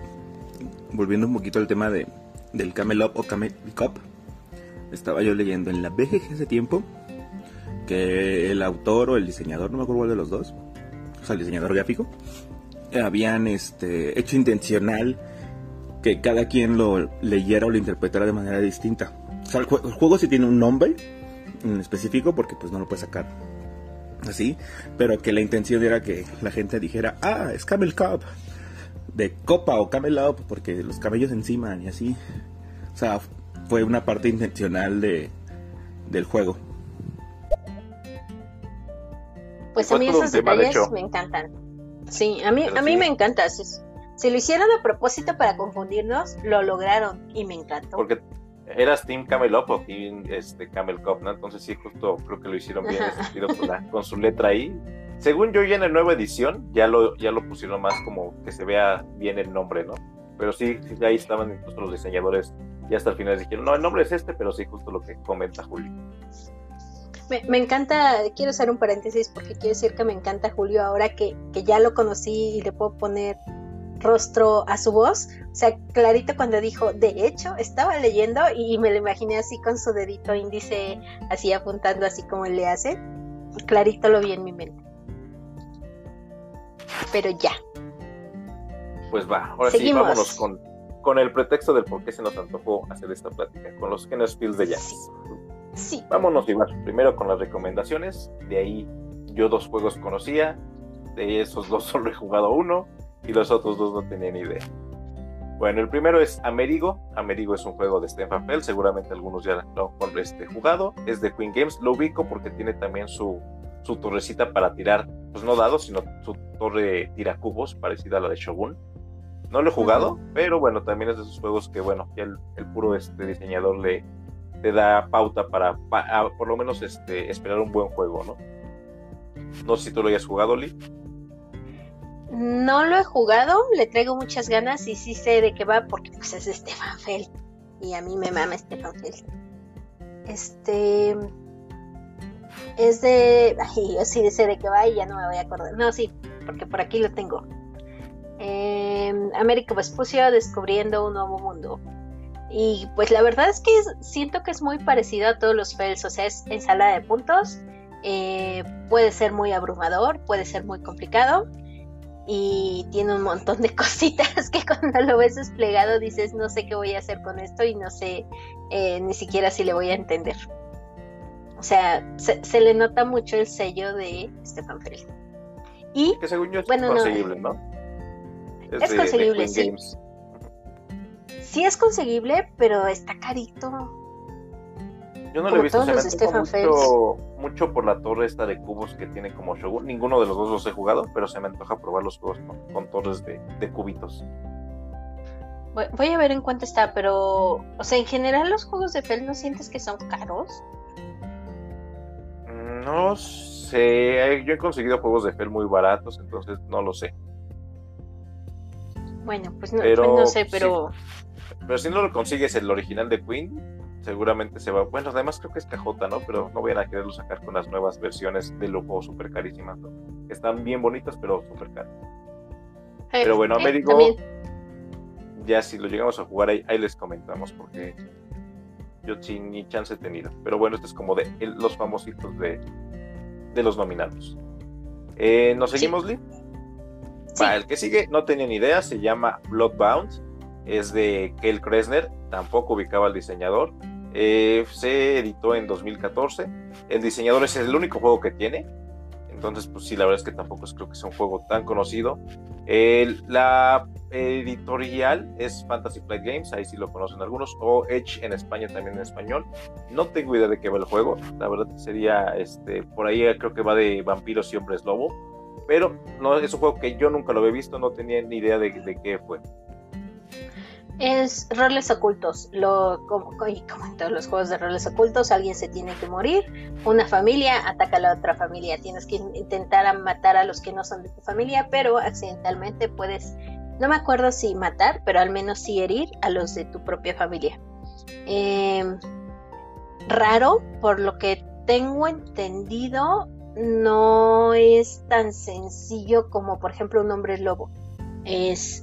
volviendo un poquito al tema de, del Camelot o Camel Cup, estaba yo leyendo en la BGG hace tiempo que el autor o el diseñador, no me acuerdo cuál de los dos, o sea, el diseñador gráfico, habían este, hecho intencional que cada quien lo leyera o lo interpretara de manera distinta. O sea, el, juego sí tiene un nombre en específico porque pues no lo puede sacar así, pero que la intención era que la gente dijera, ah, es Camel Cup, de copa o Camel Up, porque los camellos encima y así. O sea, fue una parte intencional de, del juego. Pues a mí esos detalles me encantan. Sí, a mí, a mí me encanta. Si, lo hicieron a propósito para confundirnos, lo lograron y me encantó. Porque eras Team Camel o Team este, Camel Cup, ¿no? Entonces sí, justo creo que lo hicieron bien con, con su letra ahí. Según yo ya en la nueva edición ya lo, ya lo pusieron más como que se vea bien el nombre, ¿no? Pero sí, ahí estaban incluso los diseñadores y hasta el final dijeron, no, el nombre es este, pero sí, justo lo que comenta Julio. Me, encanta, quiero hacer un paréntesis porque quiero decir que me encanta Julio ahora que, que ya lo conocí y le puedo poner rostro a su voz. O sea, clarito cuando dijo, de hecho, estaba leyendo y me lo imaginé así con su dedito índice, así apuntando así como le hace. Clarito lo vi en mi mente. Pero ya. Pues va, ahora sí, vámonos con, con el pretexto del por qué se nos antojó hacer esta plática, con los Kenner Fields de jazz. Sí. Vámonos igual, primero con las recomendaciones, de ahí yo dos juegos conocía, de esos dos [laughs] solo he jugado uno y los otros dos no tenía ni idea. Bueno, el primero es Amerigo. Amerigo es un juego de Stefan Feld, seguramente algunos ya lo han este, jugado. Es de Queen Games, lo ubico porque tiene también su, su torrecita para tirar, pues no dados, sino su torre tira cubos, parecida a la de Shogun. No lo he jugado, pero bueno, también es de esos juegos que, bueno, el, el puro este diseñador le, te da pauta para, por lo menos este, esperar un buen juego, ¿no? No sé si tú lo hayas jugado, Lee. No lo he jugado, le traigo muchas ganas y sí sé de qué va porque pues es Stefan Feld y a mí me mama Stefan Feld. Este es de. Ay, yo sí sé de qué va y ya no me voy a acordar. No, sí, porque por aquí lo tengo. Eh, Américo Vespucio descubriendo un nuevo mundo. Y pues la verdad es que siento que es muy parecido a todos los Fells, o sea, es ensalada de puntos. Eh, puede ser muy abrumador, puede ser muy complicado y tiene un montón de [laughs] cositas que cuando lo ves desplegado dices no sé qué voy a hacer con esto y no sé eh, ni siquiera si le voy a entender. O sea, se, le nota mucho el sello de Stefan Feld. Y, que según yo es conseguible, ¿no? Es, conseguible, sí. Sí es conseguible, pero está carito. Yo no lo he visto, me mucho, mucho por la torre esta de cubos que tiene como Shogun. Ninguno de los dos los he jugado, pero se me antoja probar los juegos con, torres de, de, cubitos. Voy a ver en cuánto está, pero, o sea, en general los juegos de Feld no sientes que son caros. No sé, yo he conseguido juegos de Fel muy baratos, entonces no lo sé. Bueno, pues no, pues sé, pero... pero si no lo consigues el original de Queen, seguramente se va... Bueno, además creo que es cajota, ¿no? Pero no vayan a quererlo sacar con las nuevas versiones de lujo super carísimas, Están bien bonitas, pero súper caras. Eh, pero bueno, me digo... Ya si lo llegamos a jugar ahí, ahí les comentamos porque yo sin ni chance he tenido. Pero bueno, este es como de los famositos de, de los nominados. Eh, ¿Nos seguimos, Lee? el que sigue no tenía ni idea, se llama Bloodbound, es de Kel Kresner, tampoco ubicaba al diseñador. Eh, se editó en 2014. El diseñador es el único juego que tiene. Entonces, pues sí, la verdad es que tampoco creo que sea un juego tan conocido. la editorial es Fantasy Flight Games, ahí sí lo conocen algunos, o Edge en España también en español. No tengo idea de qué va el juego, la verdad sería, este, por ahí creo que va de vampiros y hombres lobo, pero no es un juego que yo nunca lo había visto, no tenía ni idea de, de qué fue es roles ocultos. Lo, como, en todos los juegos de roles ocultos, alguien se tiene que morir, una familia ataca a la otra familia. Tienes que intentar matar a los que no son de tu familia, pero accidentalmente puedes no me acuerdo si matar, pero al menos sí herir a los de tu propia familia. Em, raro, por lo que tengo entendido, no es tan sencillo como por ejemplo un hombre lobo. Es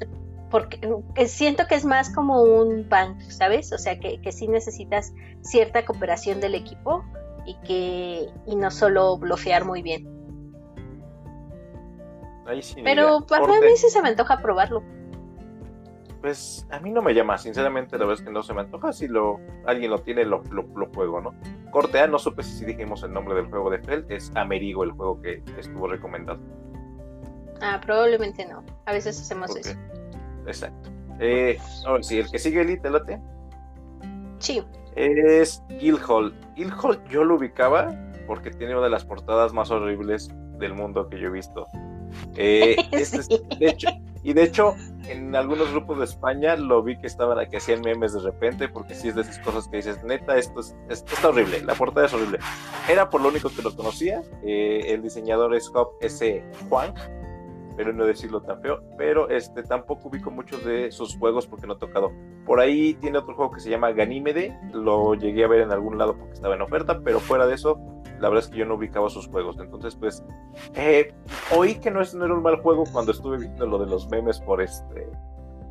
porque siento que es más como un bank, ¿sabes? O sea que, que sí necesitas cierta cooperación del equipo y que y no solo bloquear muy bien. Pero para mí sí se me antoja probarlo. Pues a mí no me llama, sinceramente la verdad es que no se me antoja. Si lo, alguien lo tiene, lo, lo, juego, ¿no? Corte A, no supe si dijimos el nombre del juego de Feld, es Amerigo el juego que estuvo recomendado. Ah, probablemente no. A veces hacemos eso. Exacto. Eh, ahora sí, el que sigue Elite, late. Sí. Es Guildhall. Guildhall yo lo ubicaba porque tiene una de las portadas más horribles del mundo que yo he visto. Eh, [laughs] este de hecho, y de hecho, en algunos grupos de España lo vi que estaban que hacían memes de repente, porque si es de esas cosas que dices, neta, esto, es, esto está horrible, la portada es horrible. Era por lo único que lo conocía. Eh, el diseñador es Hop S. Juan, pero no decirlo tan feo. Pero este tampoco ubico muchos de sus juegos porque no he tocado. Por ahí tiene otro juego que se llama Ganímede, lo llegué a ver en algún lado porque estaba en oferta, pero fuera de eso la verdad es que yo no ubicaba sus juegos. Entonces, pues, eh, oí que no, es, no era un mal juego cuando estuve viendo lo de los memes por este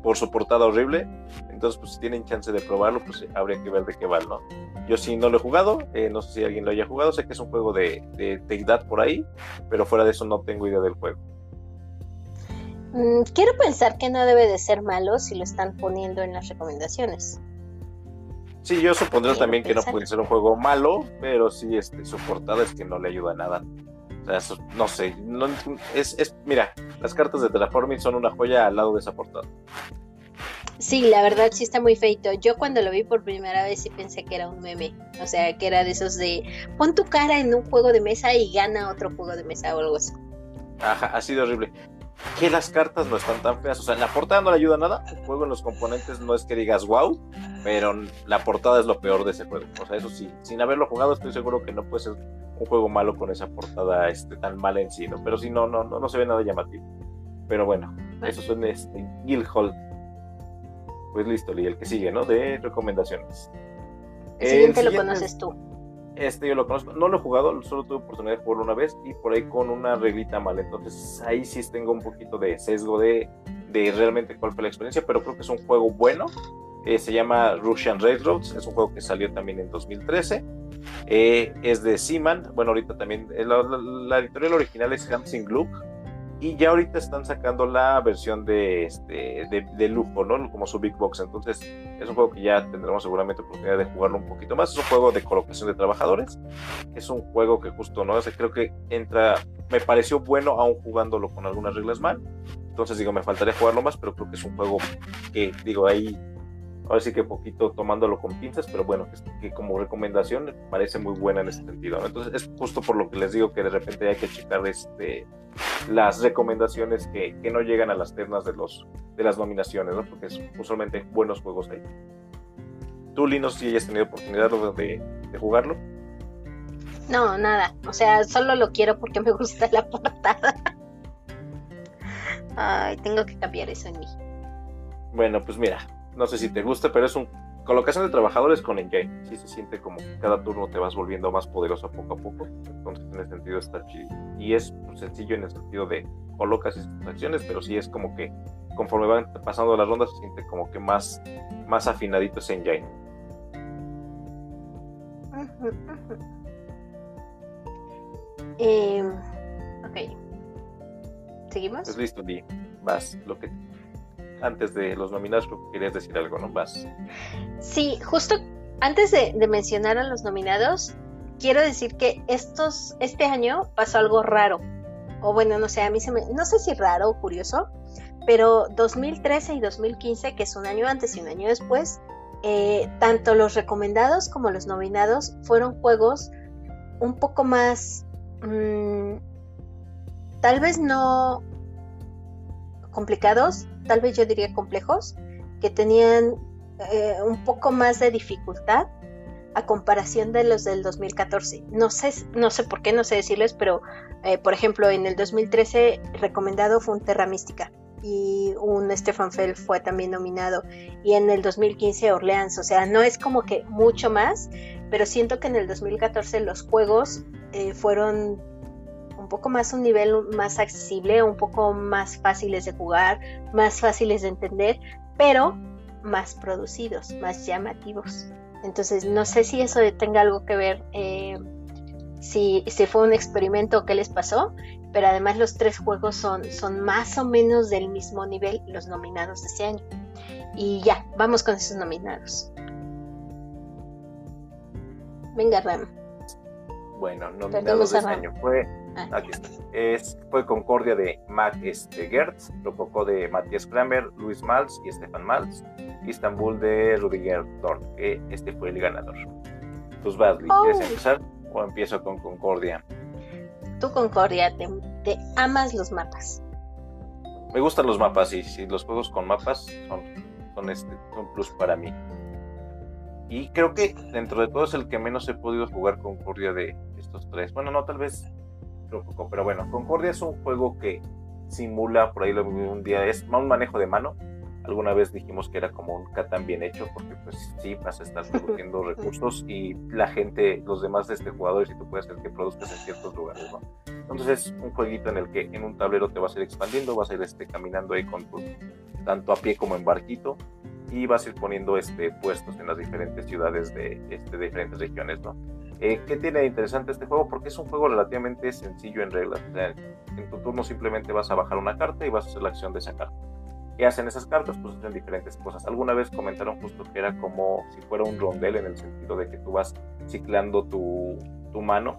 por su portada horrible. Entonces, pues si tienen chance de probarlo, pues habría que ver de qué va, ¿no? Yo sí no lo he jugado, eh, no sé si alguien lo haya jugado, sé que es un juego de, de por ahí, pero fuera de eso no tengo idea del juego. Mm, quiero pensar que no debe de ser malo si lo están poniendo en las recomendaciones. Sí, yo supondría también que no puede ser un juego malo, pero sí este, su portada es que no le ayuda a nada. O sea, no sé, no, es, es, mira, las cartas de Terraforming son una joya al lado de esa portada. Sí, la verdad sí está muy feito. Yo cuando lo vi por primera vez sí pensé que era un meme. O sea, que era de esos de pon tu cara en un juego de mesa y gana otro juego de mesa o algo así. Ajá, ha sido horrible que las cartas no están tan feas. O sea, en la portada no le ayuda nada. El juego en los componentes no es que digas wow, pero la portada es lo peor de ese juego. O sea, eso sí, sin haberlo jugado, estoy seguro que no puede ser un juego malo con esa portada este, tan mala en sí, ¿no? Pero sí, no, no, no, no se ve nada llamativo. Pero bueno, eso son este, Guildhall. Pues listo, y el que sigue, ¿no? De recomendaciones. El siguiente, lo conoces tú. Este yo lo conozco, no lo he jugado, solo tuve oportunidad de jugarlo una vez y por ahí con una reglita mal. Entonces ahí sí tengo un poquito de sesgo de, de realmente cuál fue la experiencia, pero creo que es un juego bueno. Eh, se llama Russian Railroads, es un juego que salió también en 2013. Eh, es de Seaman, bueno, ahorita también, eh, la, editorial original es Hansing Gluck, y ya ahorita están sacando la versión de, este, de, lujo, ¿no? Como su Big Box. Entonces, es un juego que ya tendremos seguramente oportunidad de jugarlo un poquito más. Es un juego de colocación de trabajadores. Es un juego que justo, ¿no? creo que entra, me pareció bueno aún jugándolo con algunas reglas mal. Entonces, digo, me faltaría jugarlo más, pero creo que es un juego que, digo, ahí ahora sí que poquito tomándolo con pinzas, pero bueno, que, como recomendación parece muy buena en ese sentido. Entonces es justo por lo que les digo que de repente hay que checar este, las recomendaciones que, no llegan a las ternas de, los, de las nominaciones, ¿no? porque es usualmente buenos juegos ahí. ¿Tú, Lino, si hayas tenido oportunidad de, de jugarlo? No, nada. O sea, solo lo quiero porque me gusta la portada. Ay, tengo que cambiar eso en mí. Bueno, pues mira, no sé si te gusta, pero es un colocación de trabajadores con engine. Sí se siente como que cada turno te vas volviendo más poderoso poco a poco. Entonces, en ese sentido está chido. Y es pues, sencillo en el sentido de colocas estas acciones, pero sí es como que conforme van pasando las rondas se siente como que más, más afinadito ese engine. Eh, ok. ¿Seguimos? Pues listo, Di. Vas, lo que antes de los nominados, querías decir algo, ¿no? Vas. Sí, justo antes de, mencionar a los nominados, quiero decir que estos, este año pasó algo raro. O bueno, no sé, a mí se me, no sé si raro o curioso, pero 2013 y 2015, que es un año antes y un año después, eh, tanto los recomendados como los nominados fueron juegos un poco más, mm, tal vez no complicados, tal vez yo diría complejos, que tenían eh, un poco más de dificultad a comparación de los del 2014. No sé, no sé por qué, no sé decirles, pero eh, por ejemplo en el 2013 recomendado fue un Terra Mística y un Stefan Feld fue también nominado y en el 2015 Orleans, o sea, no es como que mucho más, pero siento que en el 2014 los juegos eh, fueron poco más un nivel más accesible, un poco más fáciles de jugar, más fáciles de entender, pero más producidos, más llamativos. Entonces, no sé si eso tenga algo que ver, eh, si, si, fue un experimento que les pasó, pero además los tres juegos son, son más o menos del mismo nivel los nominados de este año. Y ya, vamos con esos nominados. Venga, Ram. Bueno, nominados de este año fue. Aquí está. Es, fue Concordia de Mac este, Gertz, Rococó de Matías Kramer, Luis Malz y Stefan Malz, Istanbul de Rudiger Dorn, que este fue el ganador. Tus Badly, ¿quieres empezar o empiezo con Concordia? Tú, Concordia, te, amas los mapas. Me gustan los mapas y si los juegos con mapas son, son, este, son plus para mí. Y creo que dentro de todo es el que menos he podido jugar Concordia de estos tres. Bueno, no, tal vez pero bueno, Concordia es un juego que simula, por ahí lo vi un día, es un manejo de mano. Alguna vez dijimos que era como un Catán bien hecho, porque pues sí, vas a estar produciendo [laughs] recursos y la gente, los demás de este jugador, y tú puedes ser que produzcas en ciertos lugares, ¿no? Entonces es un jueguito en el que en un tablero te vas a ir expandiendo, vas a ir este, caminando ahí con tu, tanto a pie como en barquito, y vas a ir poniendo este, puestos en las diferentes ciudades de, este, de diferentes regiones, ¿no? Eh, ¿Qué tiene de interesante este juego? Porque es un juego relativamente sencillo en reglas. en tu turno simplemente vas a bajar una carta y vas a hacer la acción de esa carta. ¿Qué hacen esas cartas? Pues hacen diferentes cosas. Alguna vez comentaron justo que era como si fuera un rondel en el sentido de que tú vas ciclando tu, tu mano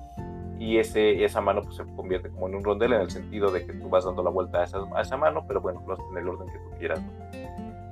y ese, esa mano pues, se convierte como en un rondel en el sentido de que tú vas dando la vuelta a esa, a esa mano, pero bueno, lo en el orden que tú quieras.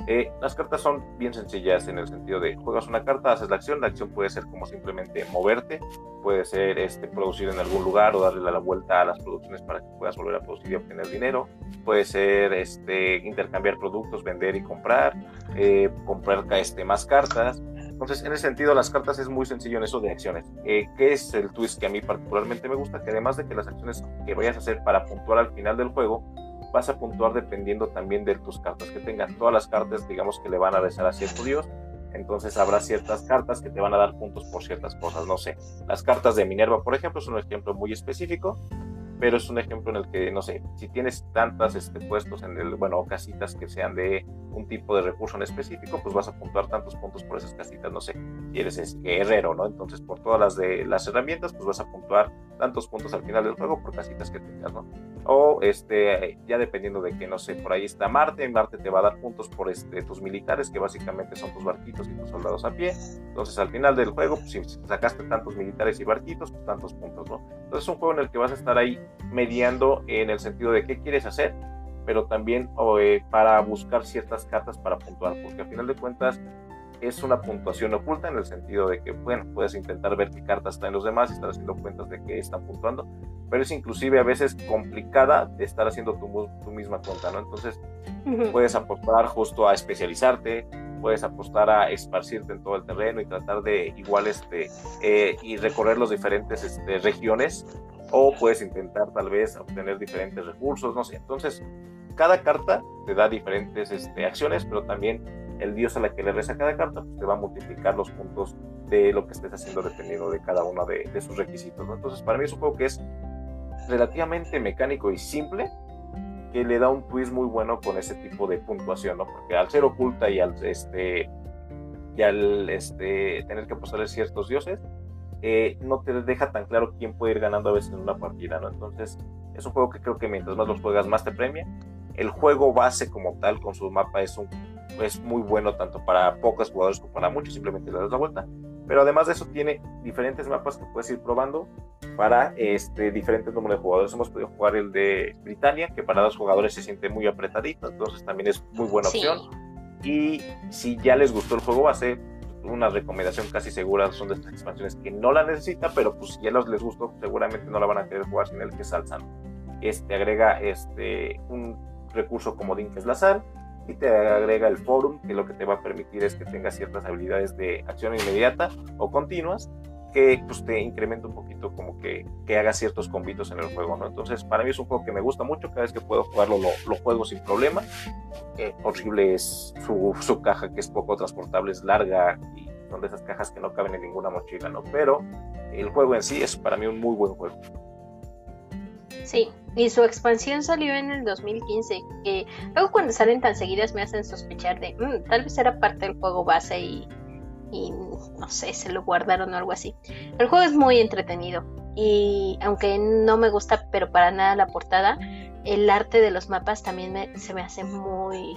Eh, las cartas son bien sencillas en el sentido de juegas una carta, haces la acción, la acción puede ser como simplemente moverte, puede ser este, producir en algún lugar o darle la vuelta a las producciones para que puedas volver a producir y obtener dinero, puede ser este, intercambiar productos, vender y comprar, eh, comprar este, más cartas. Entonces, en ese sentido, las cartas es muy sencillo en eso de acciones. Eh, ¿Qué es el twist que a mí particularmente me gusta? Que además de que las acciones que vayas a hacer para puntuar al final del juego, vas a puntuar dependiendo también de tus cartas que tengas. Todas las cartas, digamos que le van a rezar a cierto dios, entonces habrá ciertas cartas que te van a dar puntos por ciertas cosas, no sé. Las cartas de Minerva, por ejemplo, son un ejemplo muy específico pero es un ejemplo en el que, no sé, si tienes tantas este, puestos en el, bueno, casitas que sean de un tipo de recurso en específico, pues vas a puntuar tantos puntos por esas casitas, no sé, si eres este, guerrero, ¿no? Entonces, por todas las de las herramientas, pues vas a puntuar tantos puntos al final del juego por casitas que tengas, ¿no? O, este, ya dependiendo de que, no sé, por ahí está Marte, Marte te va a dar puntos por este, tus militares, que básicamente son tus barquitos y tus soldados a pie. Entonces, al final del juego, pues si sacaste tantos militares y barquitos, pues tantos puntos, ¿no? Entonces, es un juego en el que vas a estar ahí mediando en el sentido de qué quieres hacer, pero también eh, para buscar ciertas cartas para puntuar, porque al final de cuentas es una puntuación oculta en el sentido de que, bueno, puedes intentar ver qué cartas están los demás y estar haciendo cuentas de qué están puntuando, pero es inclusive a veces complicada de estar haciendo tu, tu misma cuenta, ¿no? Entonces, puedes apostar justo a especializarte, puedes apostar a esparcirte en todo el terreno y tratar de igual este, eh, y recorrer las diferentes este, regiones o puedes intentar tal vez obtener diferentes recursos, no sé. Entonces, cada carta te da diferentes este, acciones, pero también el dios a la que le reza cada carta pues, te va a multiplicar los puntos de lo que estés haciendo dependiendo de cada uno de, sus requisitos. Entonces, para mí es un juego que es relativamente mecánico y simple, que le da un twist muy bueno con ese tipo de puntuación, ¿no? Porque al ser oculta y al, este, y al este, tener que apostarle ciertos dioses, eh, no te deja tan claro quién puede ir ganando a veces en una partida, ¿no? Entonces, es un juego que creo que mientras más los juegas, más te premia. El juego base como tal, con su mapa, es, un, es muy bueno tanto para pocos jugadores como para muchos, simplemente le das la vuelta. Pero además de eso, tiene diferentes mapas que puedes ir probando para este, diferentes números de jugadores. Hemos podido jugar el de Britannia, que para dos jugadores se siente muy apretadito, entonces también es muy buena opción. Y si ya les gustó el juego base, una recomendación casi segura son de estas expansiones que no la necesita, pero pues si ya los les gustó, seguramente no la van a querer jugar sin el que salzan. Este agrega este un recurso como que es la sal, y te agrega el forum, que lo que te va a permitir es que tengas ciertas habilidades de acción inmediata o continuas, que pues, te incrementa un poquito como que, que haga ciertos convitos en el juego, ¿no? Entonces, para mí es un juego que me gusta mucho, cada vez que puedo jugarlo lo, juego sin problema. Eh, horrible es su, su, caja, que es poco transportable, es larga y son de esas cajas que no caben en ninguna mochila, ¿no? Pero el juego en sí es para mí un muy buen juego. Sí, y su expansión salió en el 2015, que luego cuando salen tan seguidas me hacen sospechar de, mm, tal vez era parte del juego base y, y no sé, se lo guardaron o algo así. El juego es muy entretenido y aunque no me gusta pero para nada la portada, el arte de los mapas también se me hace muy,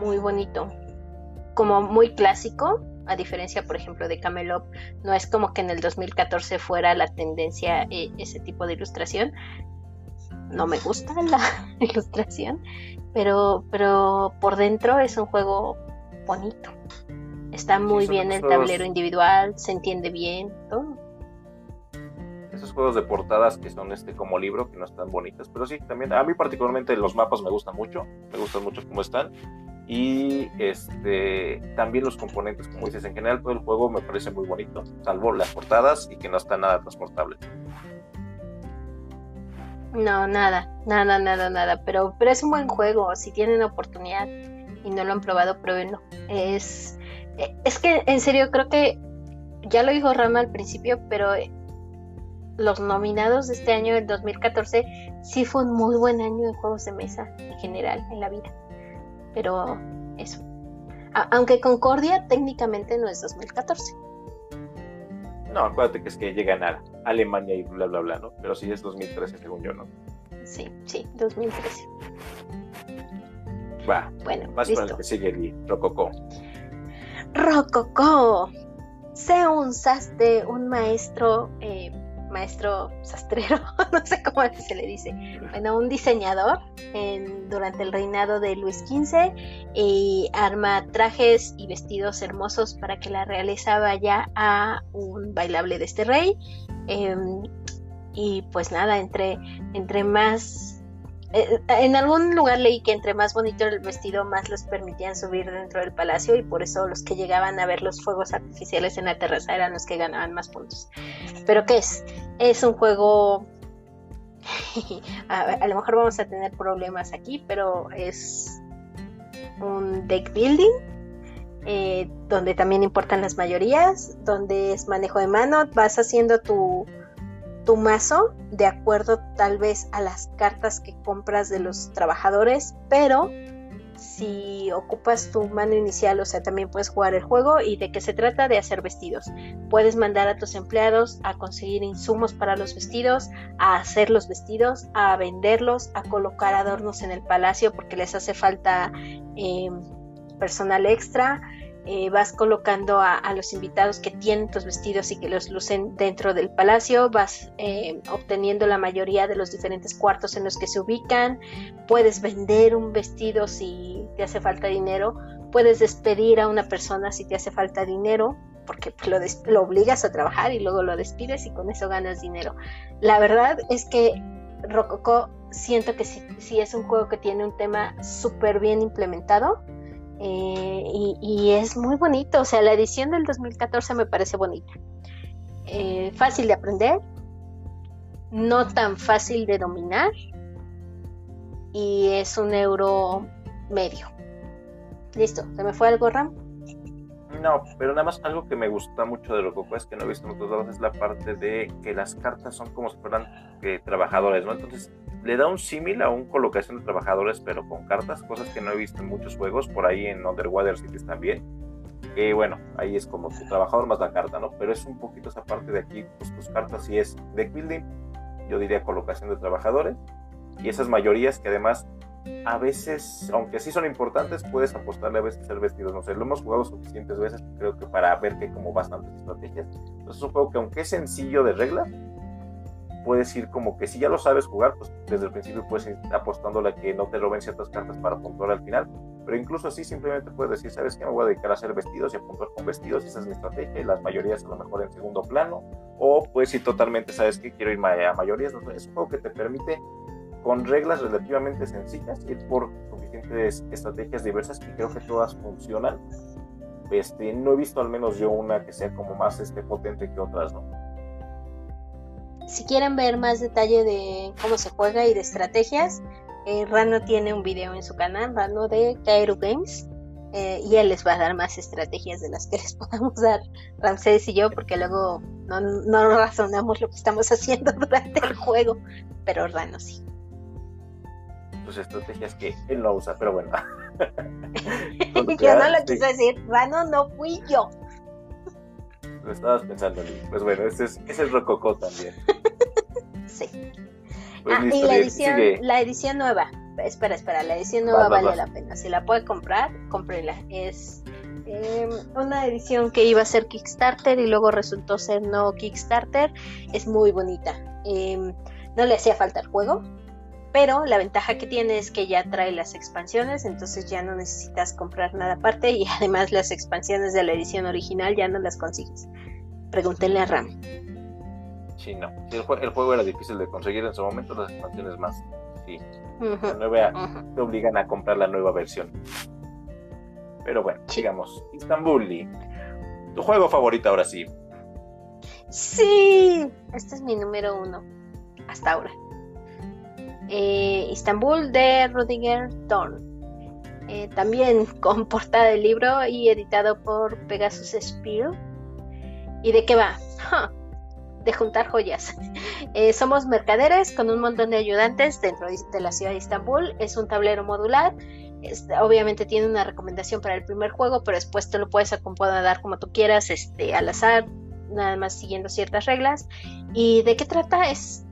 muy bonito, como muy clásico, a diferencia, por ejemplo, de Camelot, no es como que en el 2014 fuera la tendencia eh, ese tipo de ilustración, no me gusta [laughs] la ilustración, pero, pero por dentro es un juego bonito. Está muy bien el tablero individual, se entiende bien, todo. Esos juegos de portadas que son este como libro, que no están bonitas, pero sí, también a mí particularmente los mapas me gustan mucho, me gustan mucho cómo están. Y este también los componentes, como dices, en general todo el juego me parece muy bonito, salvo las portadas y que no está nada transportable. No, nada, nada, nada, nada. Pero, pero es un buen juego. Si tienen oportunidad y no lo han probado, pruébenlo. Es, es que en serio creo que ya lo dijo Rama al principio, pero los nominados de este año, el 2014, sí fue un muy buen año de juegos de mesa en general en la vida. Pero eso. aunque Concordia técnicamente no es 2014. No, acuérdate que es que llegan a Alemania y bla, bla, bla, ¿no? Pero sí es 2013, según yo, ¿no? Sí, sí, 2013. Va. Bueno, más para el que sigue el Rococó. Rococó. Sé un sastre, un maestro eh, maestro sastrero, [laughs] no sé cómo se le dice, bueno, un diseñador durante el reinado de Luis XV y arma trajes y vestidos hermosos para que la realeza vaya a un bailable de este rey. Em, y pues nada, entre, entre más eh, en algún lugar leí que entre más bonito el vestido, más los permitían subir dentro del palacio y por eso los que llegaban a ver los fuegos artificiales en la terraza eran los que ganaban más puntos. Pero ¿qué es? Es un juego... [laughs] a, lo mejor vamos a tener problemas aquí, pero es un deck building eh, donde también importan las mayorías, donde es manejo de mano, vas haciendo tu tu mazo de acuerdo tal vez a las cartas que compras de los trabajadores, pero si ocupas tu mano inicial, o sea, también puedes jugar el juego y de qué se trata de hacer vestidos. Puedes mandar a tus empleados a conseguir insumos para los vestidos, a hacer los vestidos, a venderlos, a colocar adornos en el palacio porque les hace falta eh, personal extra. Eh, vas colocando a, los invitados que tienen tus vestidos y que los lucen dentro del palacio, vas eh, obteniendo la mayoría de los diferentes cuartos en los que se ubican, puedes vender un vestido si te hace falta dinero, puedes despedir a una persona si te hace falta dinero, porque lo, obligas a trabajar y luego lo despides y con eso ganas dinero. La verdad es que Rococo siento que sí es un juego que tiene un tema súper bien implementado eh, y, es muy bonito, o sea, la edición del 2014 me parece bonita. Eh, fácil de aprender, no tan fácil de dominar y es un euro medio. Listo, ¿se me fue algo, Ram? No, pero nada más algo que me gusta mucho de Rococo es que no he visto en otros lados es la parte de que las cartas son como si fueran eh, trabajadores, ¿no? Entonces le da un símil a un colocación de trabajadores, pero con cartas, cosas que no he visto en muchos juegos, por ahí en Underwater Cities también. Que bueno, ahí es como tu trabajador más la carta, ¿no? Pero es un poquito esa parte de aquí, pues tus cartas sí es deck building, yo diría colocación de trabajadores, y esas mayorías que además a veces, aunque sí son importantes, puedes apostarle a veces ser vestidos. No sé, lo hemos jugado suficientes veces, creo que para ver que como bastantes estrategias. Entonces es un juego que aunque es sencillo de reglas, puedes ir como que si ya lo sabes jugar, pues desde el principio puedes ir apostándole a que no te roben ciertas cartas para puntuar al final. Pero incluso así simplemente puedes decir, ¿sabes qué? Me voy a dedicar a hacer vestidos y a puntuar con vestidos, esa es mi estrategia, y las mayorías a lo mejor en segundo plano. O puedes ir totalmente, ¿sabes qué? Quiero ir a mayorías. es un juego que te permite con reglas relativamente sencillas, ir por suficientes estrategias diversas que creo que todas funcionan. Este, no he visto al menos yo una que sea como más este, potente que otras, ¿no? Si quieren ver más detalle de cómo se juega y de estrategias, eh, Rano tiene un video en su canal, Rano de Kairu Games, eh, y él les va a dar más estrategias de las que [laughs] les podamos dar Ramsés y yo, porque luego no, no razonamos lo que estamos haciendo [laughs] durante el juego, pero Rano sí. Pues estrategias que él no usa, pero bueno. [laughs] yo no lo quise decir, Rano no fui yo. Lo estabas pensando, Pues bueno, ese es, es Rococó también. [laughs] sí. Pues ah, y la edición, la edición nueva. Espera, espera, la edición nueva vale la pena. Si la puede comprar, cómprela. Es em, una edición que iba a ser Kickstarter y luego resultó ser no Kickstarter. Es muy bonita. Em, no le hacía falta el juego, pero la ventaja que tiene es que ya trae las expansiones, entonces ya no necesitas comprar nada aparte y [laughs] además las expansiones de la edición original ya no las consigues. Pregúntenle a Ram. Sí, no. el, juego era difícil de conseguir en su momento, las expansiones más. Sí. te obligan a comprar la nueva versión. Pero bueno, sigamos. Istanbul, tu juego favorito ahora sí. Sí, este es mi número uno hasta ahora. Eh, Istanbul de Rudiger Thorn. Eh, también [laughs] con portada de libro y editado por Pegasus Spiel. ¿Y de qué va? de juntar joyas. [laughs] Eh, somos mercaderes con un montón de ayudantes dentro de la ciudad de Estambul. Es un tablero modular. Obviamente tiene una recomendación para el primer juego, pero después te lo puedes acomodar como tú quieras, este, al azar, nada más siguiendo ciertas reglas. ¿Y de qué trata? Es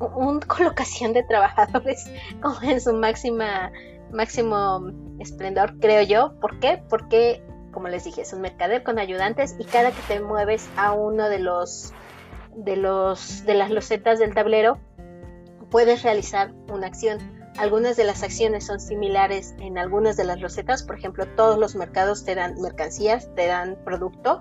una [laughs] colocación de trabajadores [laughs] como en su máxima máximo esplendor, creo yo. ¿Por qué? Porque, como les dije, es un mercader con ayudantes y cada que te mueves a uno de los de los de las losetas del tablero puedes realizar una acción algunas de las acciones son similares en algunas de las recetas, por ejemplo, todos los mercados te dan mercancías, te dan producto,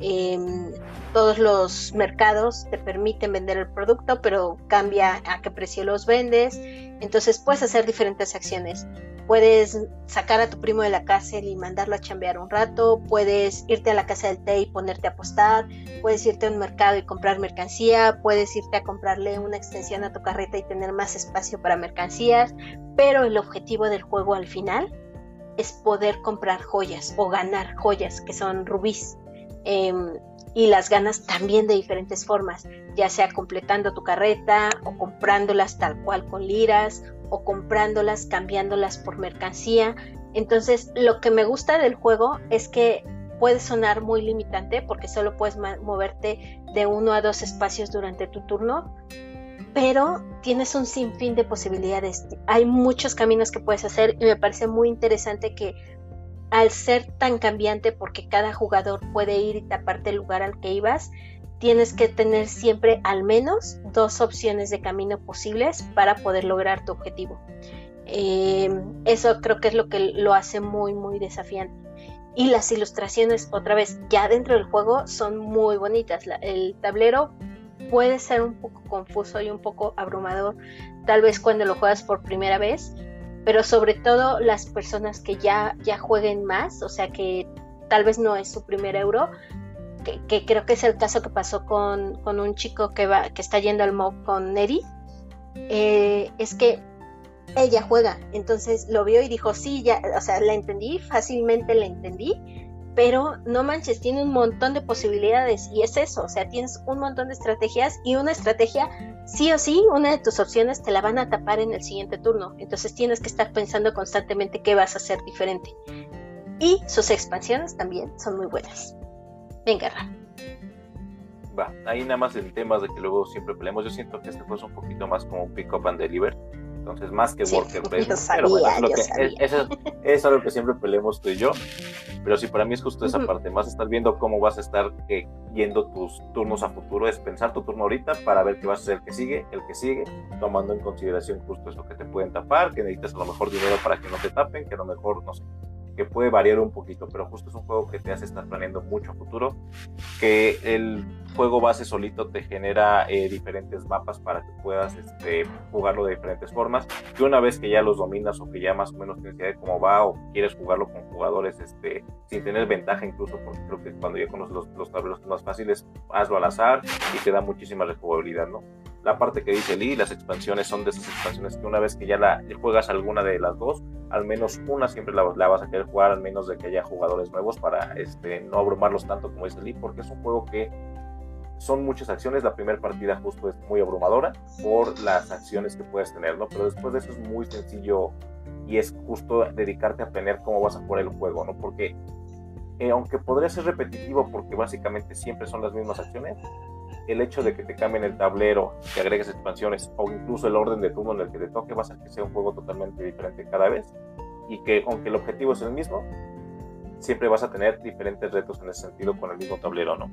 em, todos los mercados te permiten vender el producto, pero cambia a qué precio los vendes, entonces puedes hacer diferentes acciones. Puedes sacar a tu primo de la cárcel y mandarlo a chambear un rato, puedes irte a la casa del té y ponerte a apostar, puedes irte a un mercado y comprar mercancía, puedes irte a comprarle una extensión a tu carreta y tener más espacio para mercancías, pero el objetivo del juego al final es poder comprar joyas o ganar joyas que son rubíes. Em, y las ganas también de diferentes formas, ya sea completando tu carreta o comprándolas tal cual con liras o comprándolas, cambiándolas por mercancía. Entonces, lo que me gusta del juego es que puede sonar muy limitante porque solo puedes moverte de uno a dos espacios durante tu turno, pero tienes un sinfín de posibilidades. Hay muchos caminos que puedes hacer y me parece muy interesante que al ser tan cambiante porque cada jugador puede ir y taparte el lugar al que ibas, tienes que tener siempre al menos dos opciones de camino posibles para poder lograr tu objetivo. Em, eso creo que es lo que lo hace muy, muy desafiante. Y las ilustraciones, otra vez, ya dentro del juego son muy bonitas. el tablero puede ser un poco confuso y un poco abrumador, tal vez cuando lo juegas por primera vez, pero sobre todo las personas que ya, ya jueguen más, o sea que tal vez no es su primer euro, que, creo que es el caso que pasó con, un chico que, va, que está yendo al mob con Neri, eh, es que ella juega, entonces lo vio y dijo, sí, ya, o sea, la entendí, fácilmente la entendí, pero no manches, tiene un montón de posibilidades y es eso, o sea, tienes un montón de estrategias y una estrategia, sí o sí, una de tus opciones te la van a tapar en el siguiente turno, entonces tienes que estar pensando constantemente qué vas a hacer diferente. Y sus expansiones también son muy buenas. Venga, Va, ahí nada más el tema de que luego siempre peleamos. Yo siento que este fue un poquito más como un pick up and deliver. Entonces, más que worker [laughs] Pero bueno, eso, es, algo que siempre peleamos tú y yo. Pero sí, para mí es justo esa parte. Más estar viendo cómo vas a estar eh, yendo tus turnos a futuro. Es pensar tu turno ahorita para ver qué vas a hacer el que sigue, el que sigue, tomando en consideración justo eso que te pueden tapar, que necesitas a lo mejor dinero para que no te tapen, que a lo mejor, no sé, que puede variar un poquito, pero justo es un juego que te hace estar planeando mucho futuro, que el juego base solito te genera eh, diferentes mapas para que puedas este, jugarlo de diferentes formas. Y una vez que ya los dominas o que ya más o menos tienes idea de cómo va o quieres jugarlo con jugadores este, sin tener ventaja incluso, porque creo que cuando ya conoces los, los tableros más fáciles, hazlo al azar y te da muchísima rejugabilidad, ¿no? La parte que dice Lee, las expansiones son de esas expansiones que una vez que ya la juegas alguna de las dos, al menos una siempre la, vas a querer jugar, al menos de que haya jugadores nuevos para este, no abrumarlos tanto como dice Lee, porque es un juego que son muchas acciones. La primera partida justo es muy abrumadora por las acciones que puedes tener, ¿no? Pero después de eso es muy sencillo y es justo dedicarte a aprender cómo vas a jugar el juego, ¿no? Porque eh, aunque podría ser repetitivo porque básicamente siempre son las mismas acciones, el hecho de que te cambien el tablero, que agregues expansiones o incluso el orden de turno en el que te toque va a hacer que sea un juego totalmente diferente cada vez y que aunque el objetivo es el mismo, siempre vas a tener diferentes retos en ese sentido con el mismo tablero, ¿no?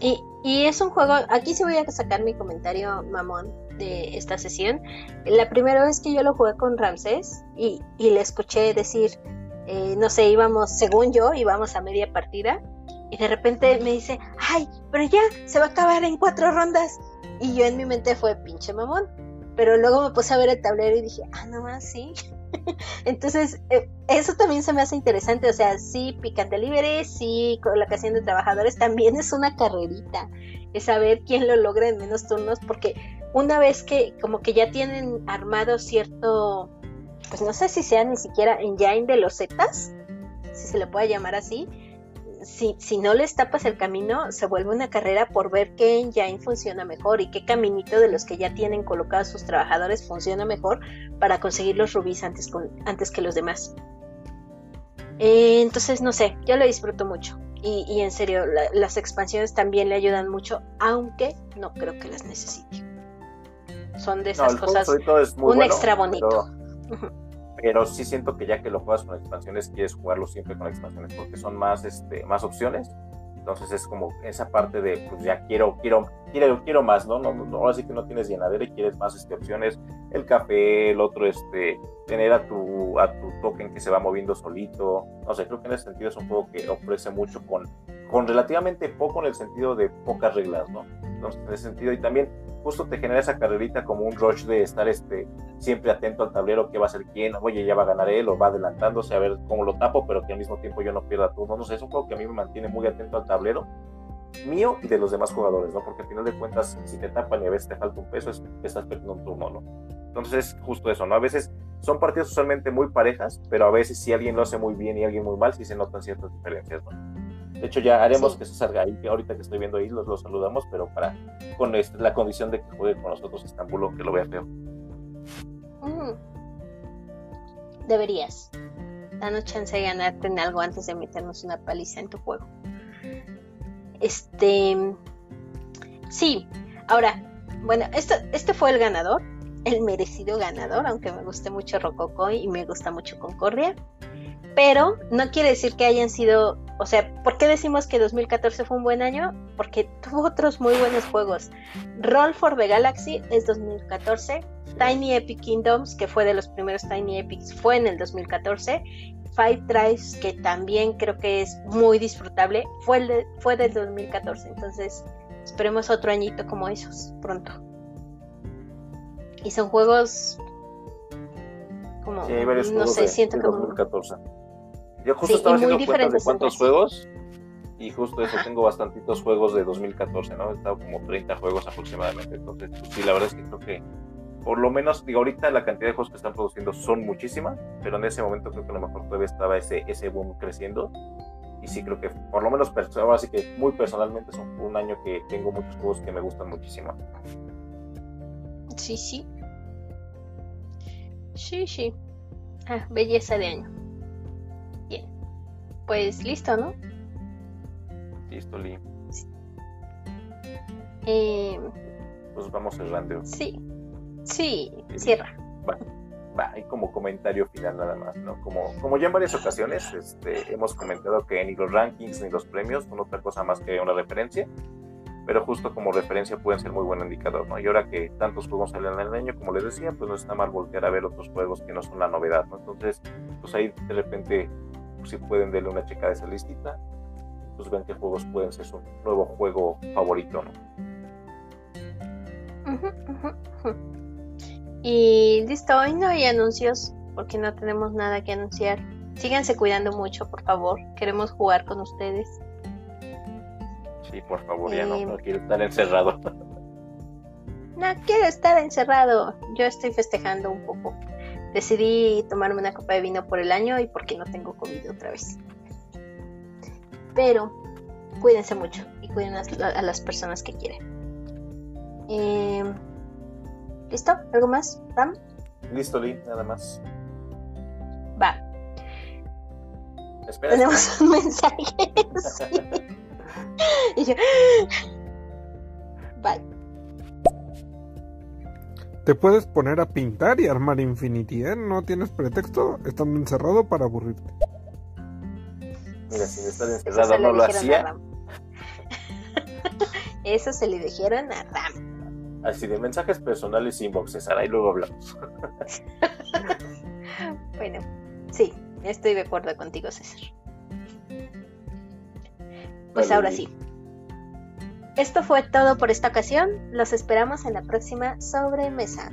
Y, y, es un juego, aquí sí voy a sacar mi comentario mamón de esta sesión. La primera vez que yo lo jugué con Ramsés y, y le escuché decir, eh, no sé, íbamos, según yo, íbamos a media partida y de repente me dice, ay, pero ya, se va a acabar en cuatro rondas. Y yo en mi mente fue pinche mamón. Pero luego me puse a ver el tablero y dije, ah, no más, sí. [laughs] Entonces, eh, eso también se me hace interesante. O sea, sí, Pick Delivery, sí, colocación de trabajadores, también es una carrerita. Es saber quién lo logra en menos turnos, porque una vez que como que ya tienen armado cierto, pues no sé si sea ni siquiera engine de los Zetas, si se le puede llamar así, si, si no les tapas el camino, se vuelve una carrera por ver qué engine funciona mejor y qué caminito de los que ya tienen colocados sus trabajadores funciona mejor para conseguir los rubíes antes, antes que los demás. Eh, entonces, no sé, yo lo disfruto mucho. Y, en serio, las expansiones también le ayudan mucho, aunque no creo que las necesite. Son de esas cosas un extra bonito pero sí siento que ya que lo juegas con expansiones, quieres jugarlo siempre con expansiones, porque son más, este, más opciones. Entonces es como esa parte de, pues ya quiero, quiero, quiero, quiero más, ¿no? no, no ahora sí que no tienes llenadera y quieres más este, opciones. El café, el otro, este, tener a tu, a tu token que se va moviendo solito. No sé, creo que en ese sentido es un juego que ofrece mucho con, con relativamente poco en el sentido de pocas reglas, ¿no? Entonces, en ese sentido, y también justo te genera esa carrerita como un rush de estar este, siempre atento al tablero, qué va a ser quién, oye, ya va a ganar él, o va adelantándose a ver cómo lo tapo, pero que al mismo tiempo yo no pierda turno. No sé, es un juego que a mí me mantiene muy atento al tablero mío y de los demás jugadores, ¿no? Porque al final de cuentas, si te tapan y a veces te falta un peso, es, estás perdiendo un turno, ¿no? Entonces, justo eso, ¿no? A veces son partidas usualmente muy parejas, pero a veces si alguien lo hace muy bien y alguien muy mal, sí se notan ciertas diferencias, ¿no? De hecho, ya haremos que se salga ahí, que ahorita que estoy viendo ahí, los, saludamos, pero para con este, la condición de que juegue con nosotros Estambulo, que lo vea feo. Mm. Deberías. Danos chance de ganarte en algo antes de meternos una paliza en tu juego. Este. Sí. Ahora, bueno, esto, este fue el ganador, el merecido ganador, aunque me guste mucho Rococo y me gusta mucho Concordia pero no quiere decir que hayan sido, o sea, ¿por qué decimos que 2014 fue un buen año? Porque tuvo otros muy buenos juegos. Roll for the Galaxy es 2014, Tiny Epic Kingdoms, que fue de los primeros Tiny Epics, fue en el 2014, Five Tribes, que también creo que es muy disfrutable, fue, fue del 2014, entonces esperemos otro añito como esos pronto. Y son juegos como, no sé, siento que... 2014. Yo justo estaba haciendo cuentas de cuántos juegos y justo eso, tengo bastantitos juegos de 2014, ¿no? He estado como 30 juegos aproximadamente. Entonces, pues, sí, la verdad es que creo que por lo menos, digo, ahorita la cantidad de juegos que están produciendo son muchísimas, pero en ese momento creo que a lo mejor todavía estaba ese, ese boom creciendo. Y sí creo que por lo menos, ahora sí que muy personalmente es un año que tengo muchos juegos que me gustan muchísimo. Sí, sí. Sí, sí. Ah, belleza de año pues listo, ¿no? Listo, Lee. Eh, pues vamos cerrando. Sí, sí, cierra. Va, va, y como comentario final nada más, ¿no? Como, como ya en varias ocasiones este, hemos comentado que ni los rankings ni los premios son otra cosa más que una referencia, pero justo como referencia pueden ser muy buen indicador, ¿no? Y ahora que tantos juegos salen en el año, como les decía, pues no está mal voltear a ver otros juegos que no son la novedad, ¿no? Entonces, pues ahí de repente si pueden darle una checa de esa listita. pues vean qué juegos pueden ser su nuevo juego favorito, ¿no? Y listo, hoy no hay anuncios porque no tenemos nada que anunciar. Síganse cuidando mucho, por favor. Queremos jugar con ustedes. Sí, por favor, ya no, no quiero estar encerrado. [laughs] No quiero estar encerrado. Yo estoy festejando un poco. Decidí tomarme una copa de vino por el año y porque no tengo COVID otra vez. Pero cuídense mucho y cuiden a, las personas que quieren. Em, ¿Listo? ¿Algo más, Ram? Listo, Lee, nada más. Va. Espera, Tenemos un mensaje. [laughs] [laughs] y yo. Bye. Te puedes poner a pintar y armar Infinity, ¿eh? No tienes pretexto estando encerrado para aburrirte. Mira, si estás encerrado no lo hacía. [laughs] Eso se le dijeron a Ram. Así de mensajes personales inboxes, ahora y luego hablamos. [laughs] bueno, sí, estoy de acuerdo contigo, César. Pues ahora sí. Esto fue todo por esta ocasión. Los esperamos en la próxima sobremesa.